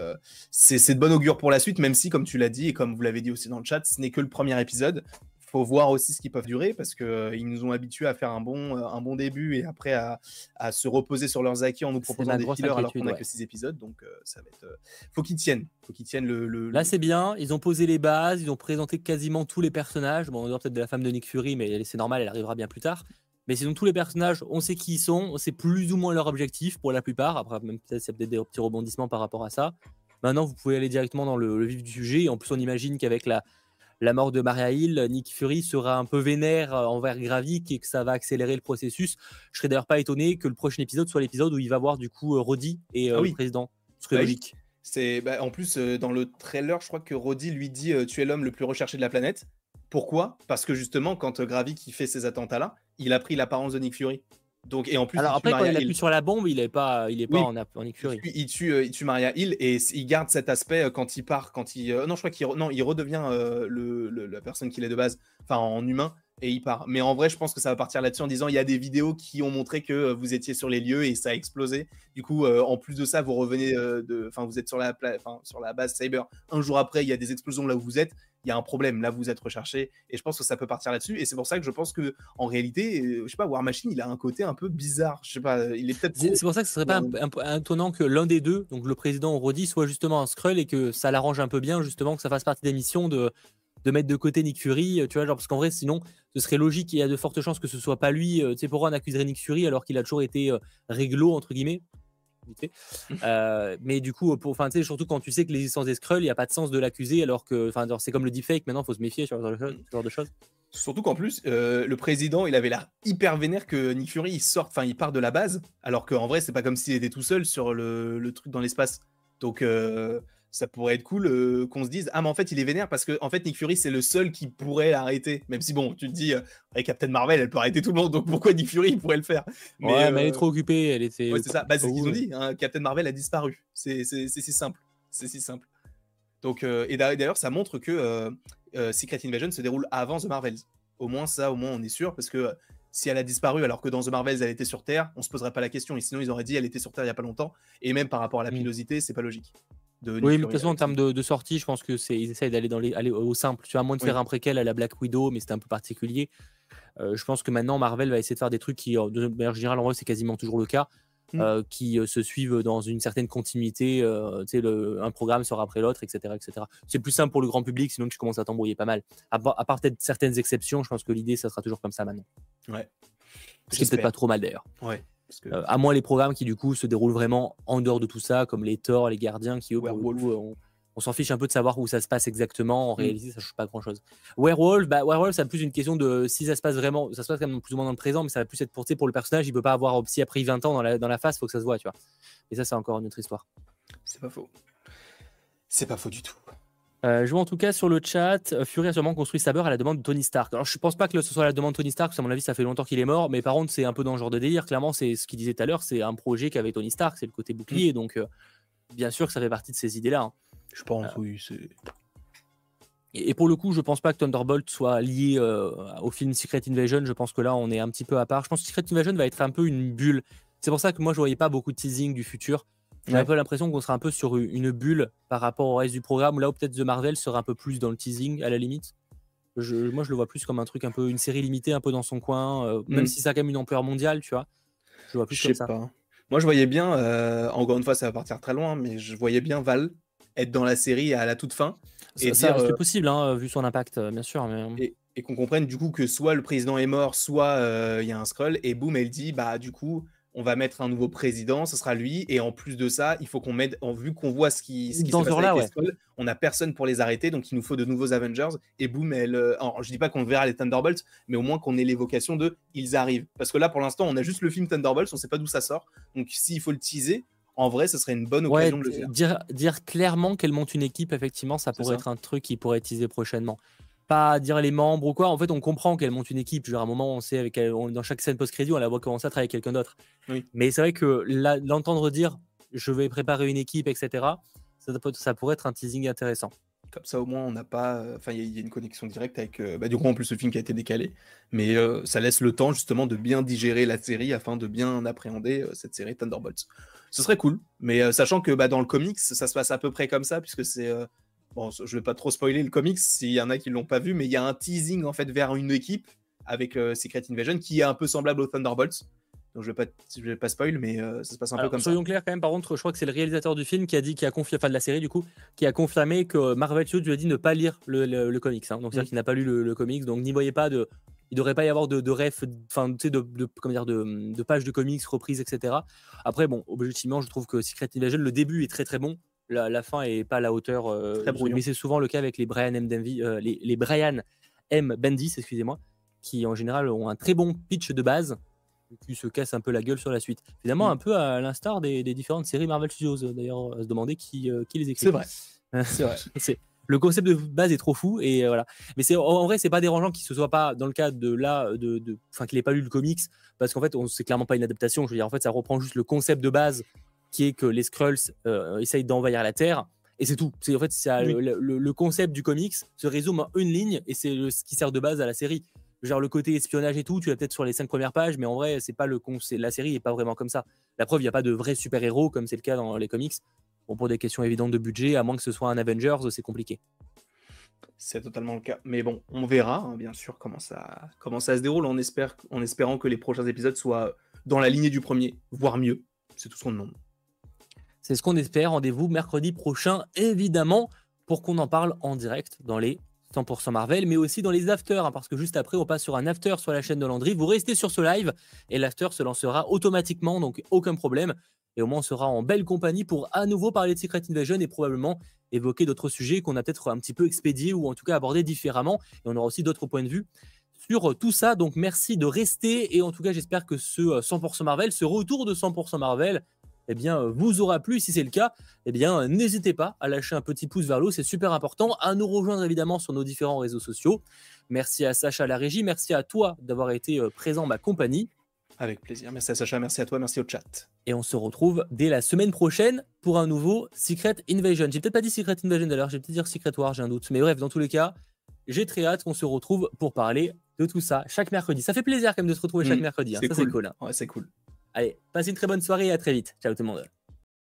Speaker 2: c'est de bon augure pour la suite, même si comme tu l'as dit et comme vous l'avez dit aussi dans le chat, ce n'est que le premier épisode faut voir aussi ce qu'ils peuvent durer parce qu'ils euh, nous ont habitués à faire un bon, euh, un bon début et après à, à se reposer sur leurs acquis en nous proposant des fillers alors qu'on n'a que 6 épisodes. Donc euh, ça va être. faut qu'ils tiennent. Faut qu'ils tiennent le,
Speaker 1: Là, c'est bien. Ils ont posé les bases. Ils ont présenté quasiment tous les personnages. Bon, on dehors peut-être de la femme de Nick Fury, mais c'est normal, elle arrivera bien plus tard. Mais sinon, tous les personnages, on sait qui ils sont, on sait plus ou moins leur objectif pour la plupart. Après, même peut-être a peut-être des petits rebondissements par rapport à ça. Maintenant, vous pouvez aller directement dans le, le vif du sujet. En plus, on imagine qu'avec la, la mort de Maria Hill, Nick Fury sera un peu vénère euh, envers Gravik et que ça va accélérer le processus. Je serais d'ailleurs pas étonné que le prochain épisode soit l'épisode où il va voir du coup euh, Roddy et euh, ah le président. Bah logique.
Speaker 2: C'est bah, en plus dans le trailer, je crois que Roddy lui dit tu es l'homme le plus recherché de la planète. Pourquoi? Parce que justement, quand Gravik fait ces attentats là, il a pris l'apparence de Nick Fury. Donc, et en plus,
Speaker 1: Alors après, quand il appuie sur la bombe, il est pas, il est pas en, en Il tue,
Speaker 2: il, tue, euh, il tue, Maria Hill et il garde cet aspect euh, quand il part, quand il. Euh, non, je crois qu'il non, il redevient le, la personne qu'il est de base, enfin en humain, et il part. Mais en vrai, je pense que ça va partir là-dessus en disant il y a des vidéos qui ont montré que vous étiez sur les lieux et ça a explosé. Du coup, en plus de ça, vous revenez de, enfin, vous êtes sur la, sur la base Cyber. Un jour après, il y a des explosions là où vous êtes il y a un problème. Là, vous êtes recherché. Et je pense que ça peut partir là-dessus. Et c'est pour ça que je pense que en réalité, euh, je sais pas, War Machine, il a un côté un peu bizarre. Je sais pas, il est peut-être.
Speaker 1: C'est pour ça que ce serait pas étonnant que l'un des deux, donc le président Roddy, soit justement un Skrull et que ça l'arrange un peu bien, justement, que ça fasse partie des missions de de mettre de côté Nick Fury, tu vois, genre parce qu'en vrai, sinon, ce serait logique. Il y a de fortes chances que ce soit pas lui. Euh, tu sais, pourquoi on accuserait Nick Fury alors qu'il a toujours été euh, réglo entre guillemets euh, mais du coup, pour, enfin, surtout quand tu sais que l'existence des Skrulls, il n'y a pas de sens de l'accuser, alors que, c'est comme le deepfake. Maintenant, il faut se méfier sur ce genre de choses.
Speaker 2: Surtout qu'en plus, euh, le président, il avait l'air hyper vénère que Nick Fury il sorte, enfin, il part de la base, alors qu'en vrai, c'est pas comme s'il était tout seul sur le, le truc dans l'espace. Donc, euh, ça pourrait être cool euh, qu'on se dise ah mais en fait il est vénère parce que en fait Nick Fury c'est le seul qui pourrait l'arrêter même si bon tu te dis avec euh, Captain Marvel elle peut arrêter tout le monde donc pourquoi Nick Fury il pourrait le faire?
Speaker 1: Mais, ouais, mais elle est euh, trop occupée elle était
Speaker 2: ouais, c'est ça bah, c'est ce qu'ils ont dit hein. Captain Marvel a disparu c'est si simple c'est si simple donc et d'ailleurs ça montre que Secret Invasion se déroule avant The Marvels au moins ça au moins on est sûr parce que si elle a disparu alors que dans The Marvels elle était sur Terre, on se poserait pas la question. Et sinon ils auraient dit elle était sur Terre il y a pas longtemps. Et même par rapport à la mm. pilosité, c'est pas logique
Speaker 1: oui, mais de toute façon, en termes de, sortie, je pense que c'est ils essayent d'aller dans les aller au simple. Tu as moins de faire un préquel à la Black Widow, mais c'était un peu particulier. Euh, je pense que maintenant Marvel va essayer de faire des trucs qui, de manière générale, en vrai, c'est quasiment toujours le cas, mmh. euh, qui euh, se suivent dans une certaine continuité. tu sais, le, un programme sort après l'autre, etc., etc. C'est plus simple pour le grand public, sinon tu commences à t'embrouiller pas mal. À, part peut-être certaines exceptions, je pense que l'idée, ça sera toujours comme ça maintenant.
Speaker 2: Ouais.
Speaker 1: Ce qui est peut-être pas trop mal d'ailleurs.
Speaker 2: Ouais.
Speaker 1: Euh, à moins les programmes qui du coup se déroulent vraiment en dehors de tout ça, comme les Thor, les Gardiens, qui eux, on, s'en fiche un peu de savoir où ça se passe exactement. En mm. réalité, ça change pas grand chose. Werewolf, bah, Werewolf, c'est plus une question de si ça se passe vraiment, ça se passe quand même plus ou moins dans le présent, mais ça va plus être pour, pour le personnage. Il peut pas avoir, si après 20 ans dans la, dans la face, faut que ça se voit, tu vois. Et ça, c'est encore une autre histoire.
Speaker 2: C'est pas faux. C'est pas faux du tout.
Speaker 1: Euh, je vois en tout cas sur le chat, euh, Fury a sûrement construit Saber à la demande de Tony Stark. Alors je pense pas que ce soit à la demande de Tony Stark, parce qu'à mon avis ça fait longtemps qu'il est mort, mais par contre c'est un peu dans le genre de délire. Clairement, c'est ce qu'il disait tout à l'heure, c'est un projet qu'avait Tony Stark, c'est le côté bouclier, mm. donc euh, bien sûr que ça fait partie de ces idées-là. Hein.
Speaker 2: Je pense, oui.
Speaker 1: Et, pour le coup, je pense pas que Thunderbolt soit lié au film Secret Invasion. Je pense que là, on est un petit peu à part. Je pense que Secret Invasion va être un peu une bulle. C'est pour ça que moi, je voyais pas beaucoup de teasing du futur. J'ai un peu l'impression qu'on sera un peu sur une bulle par rapport au reste du programme, là où peut-être The Marvel sera un peu plus dans le teasing à la limite. moi, je le vois plus comme un truc un peu une série limitée, un peu dans son coin, euh, même mm. si ça a quand même une ampleur mondiale, tu vois. Je vois plus comme ça. Pas.
Speaker 2: Moi, je voyais bien, euh, encore une fois, ça va partir très loin, mais je voyais bien Val être dans la série à la toute fin.
Speaker 1: Et ça, reste euh, possible, hein, vu son impact, bien sûr.
Speaker 2: Et, et qu'on comprenne du coup que soit le président est mort, soit il y a un scroll, et boum, elle dit, bah du coup, on va mettre un nouveau président, ce sera lui. Et en plus de ça, il faut qu'on mette, en vue qu'on voit ce qui, ce qui se passe avec les on n'a personne pour les arrêter, donc il nous faut de nouveaux Avengers. Et boum, elle. Euh, alors, je dis pas qu'on verra les Thunderbolts, mais au moins qu'on ait l'évocation de ils arrivent. Parce que là, pour l'instant, on a juste le film Thunderbolts, on sait pas d'où ça sort. Donc, s'il faut le teaser, en vrai, ce serait une bonne occasion de le faire.
Speaker 1: Dire, dire clairement qu'elle monte une équipe, effectivement, ça pourrait être un truc qui pourrait teaser prochainement pas dire les membres ou quoi. En fait, on comprend qu'elle monte une équipe. Genre, à un moment, on sait, avec dans chaque scène post-crédit, on la voit commencer à travailler avec quelqu'un d'autre. Mais c'est vrai que l'entendre dire je vais préparer une équipe, etc., ça, ça, pourrait être un teasing intéressant.
Speaker 2: Comme ça, au moins, on n'a pas. Enfin, il y, a une connexion directe avec. Bah, du coup, en plus, le film qui a été décalé. Mais ça laisse le temps, justement, de bien digérer la série afin de bien appréhender cette série Thunderbolts. Ce serait cool. Mais sachant que bah, dans le comics, ça se passe à peu près comme ça, puisque c'est. Bon, je vais pas trop spoiler le comics s'il y en a qui l'ont pas vu, mais il y a un teasing en fait vers une équipe avec Secret Invasion qui est un peu semblable aux Thunderbolts. Donc je vais pas, je vais pas spoil, mais euh, ça se passe un peu comme
Speaker 1: ça. Soyons clairs quand même. Par contre, je crois que c'est le réalisateur du film qui a dit, qui a confié, enfin de la série du coup, qui a confirmé que Marvel Studios lui a dit ne pas lire le, le, comics. Hein. Donc c'est-à-dire mm. qu'il n'a pas lu le, comics. Donc n'y voyez pas de, il devrait pas y avoir de, de ref, enfin tu sais de, de, comment dire, de, de pages de comics reprises, etc. Après bon, objectivement, je trouve que Secret Invasion, le début est très très bon. La, la fin est pas à la hauteur. Euh, mais c'est souvent le cas avec les Brian M. Euh, les, les Brian M. Bendis, excusez-moi, qui en général ont un très bon pitch de base qui se casse un peu la gueule sur la suite. Finalement, mm. un peu à l'instar des, différentes séries Marvel Studios, euh, d'ailleurs, à se demander qui, euh, qui les écrit.
Speaker 2: C'est vrai. c'est vrai.
Speaker 1: le concept de base est trop fou et euh, voilà. Mais c'est en vrai, c'est pas dérangeant qu'il se soit pas dans le cas de là, de, enfin qu'il ait pas lu le comics, parce qu'en fait, c'est clairement pas une adaptation. Je veux dire, en fait, ça reprend juste le concept de base qui est que les Skrulls essayent d'envahir la Terre. Et c'est tout. C'est en fait, le, le, concept du comics se résume en une ligne et c'est ce qui sert de base à la série genre le côté espionnage et tout, tu l'as peut-être sur les cinq premières pages, mais en vrai, c'est pas le la série est pas vraiment comme ça. La preuve, il n'y a pas de vrais super-héros comme c'est le cas dans les comics. Bon, pour des questions évidentes de budget, à moins que ce soit un Avengers, c'est compliqué.
Speaker 2: C'est totalement le cas. Mais bon, on verra, hein, bien sûr, comment ça, comment ça se déroule en, espère, en espérant que les prochains épisodes soient dans la lignée du premier, voire mieux. C'est tout ce qu'on demande.
Speaker 1: C'est ce qu'on espère. Rendez-vous mercredi prochain, évidemment, pour qu'on en parle en direct dans les 100% Marvel, mais aussi dans les afters, hein, parce que juste après, on passe sur un after sur la chaîne de Landry. Vous restez sur ce live et l'after se lancera automatiquement, donc aucun problème. Et au moins, on sera en belle compagnie pour à nouveau parler de Secret Invasion et probablement évoquer d'autres sujets qu'on a peut-être un petit peu expédiés ou en tout cas abordés différemment. Et on aura aussi d'autres points de vue sur tout ça. Donc merci de rester et en tout cas, j'espère que ce 100% euh, Marvel, ce retour de 100% Marvel, eh bien, euh, vous aura plu. Si c'est le cas, eh bien, euh, n'hésitez pas à lâcher un petit pouce vers le haut, c'est super important. À nous rejoindre évidemment sur nos différents réseaux sociaux. Merci à Sacha à la régie, merci à toi d'avoir été euh, présent en ma compagnie.
Speaker 2: Avec plaisir. Merci à Sacha, merci à toi, merci au chat.
Speaker 1: Et on se retrouve dès la semaine prochaine pour un nouveau Secret Invasion. J'ai peut-être pas dit Secret Invasion d'ailleurs, j'ai peut-être dire Secret War, j'ai un doute. Mais bref, dans tous les cas, j'ai très hâte qu'on se retrouve pour parler de tout ça chaque mercredi. Ça fait plaisir quand même de se retrouver chaque mm. mercredi. Hein.
Speaker 2: C'est
Speaker 1: cool.
Speaker 2: Hein. c'est cool.
Speaker 1: Allez, passez une très bonne soirée et à très vite. Ciao tout le monde.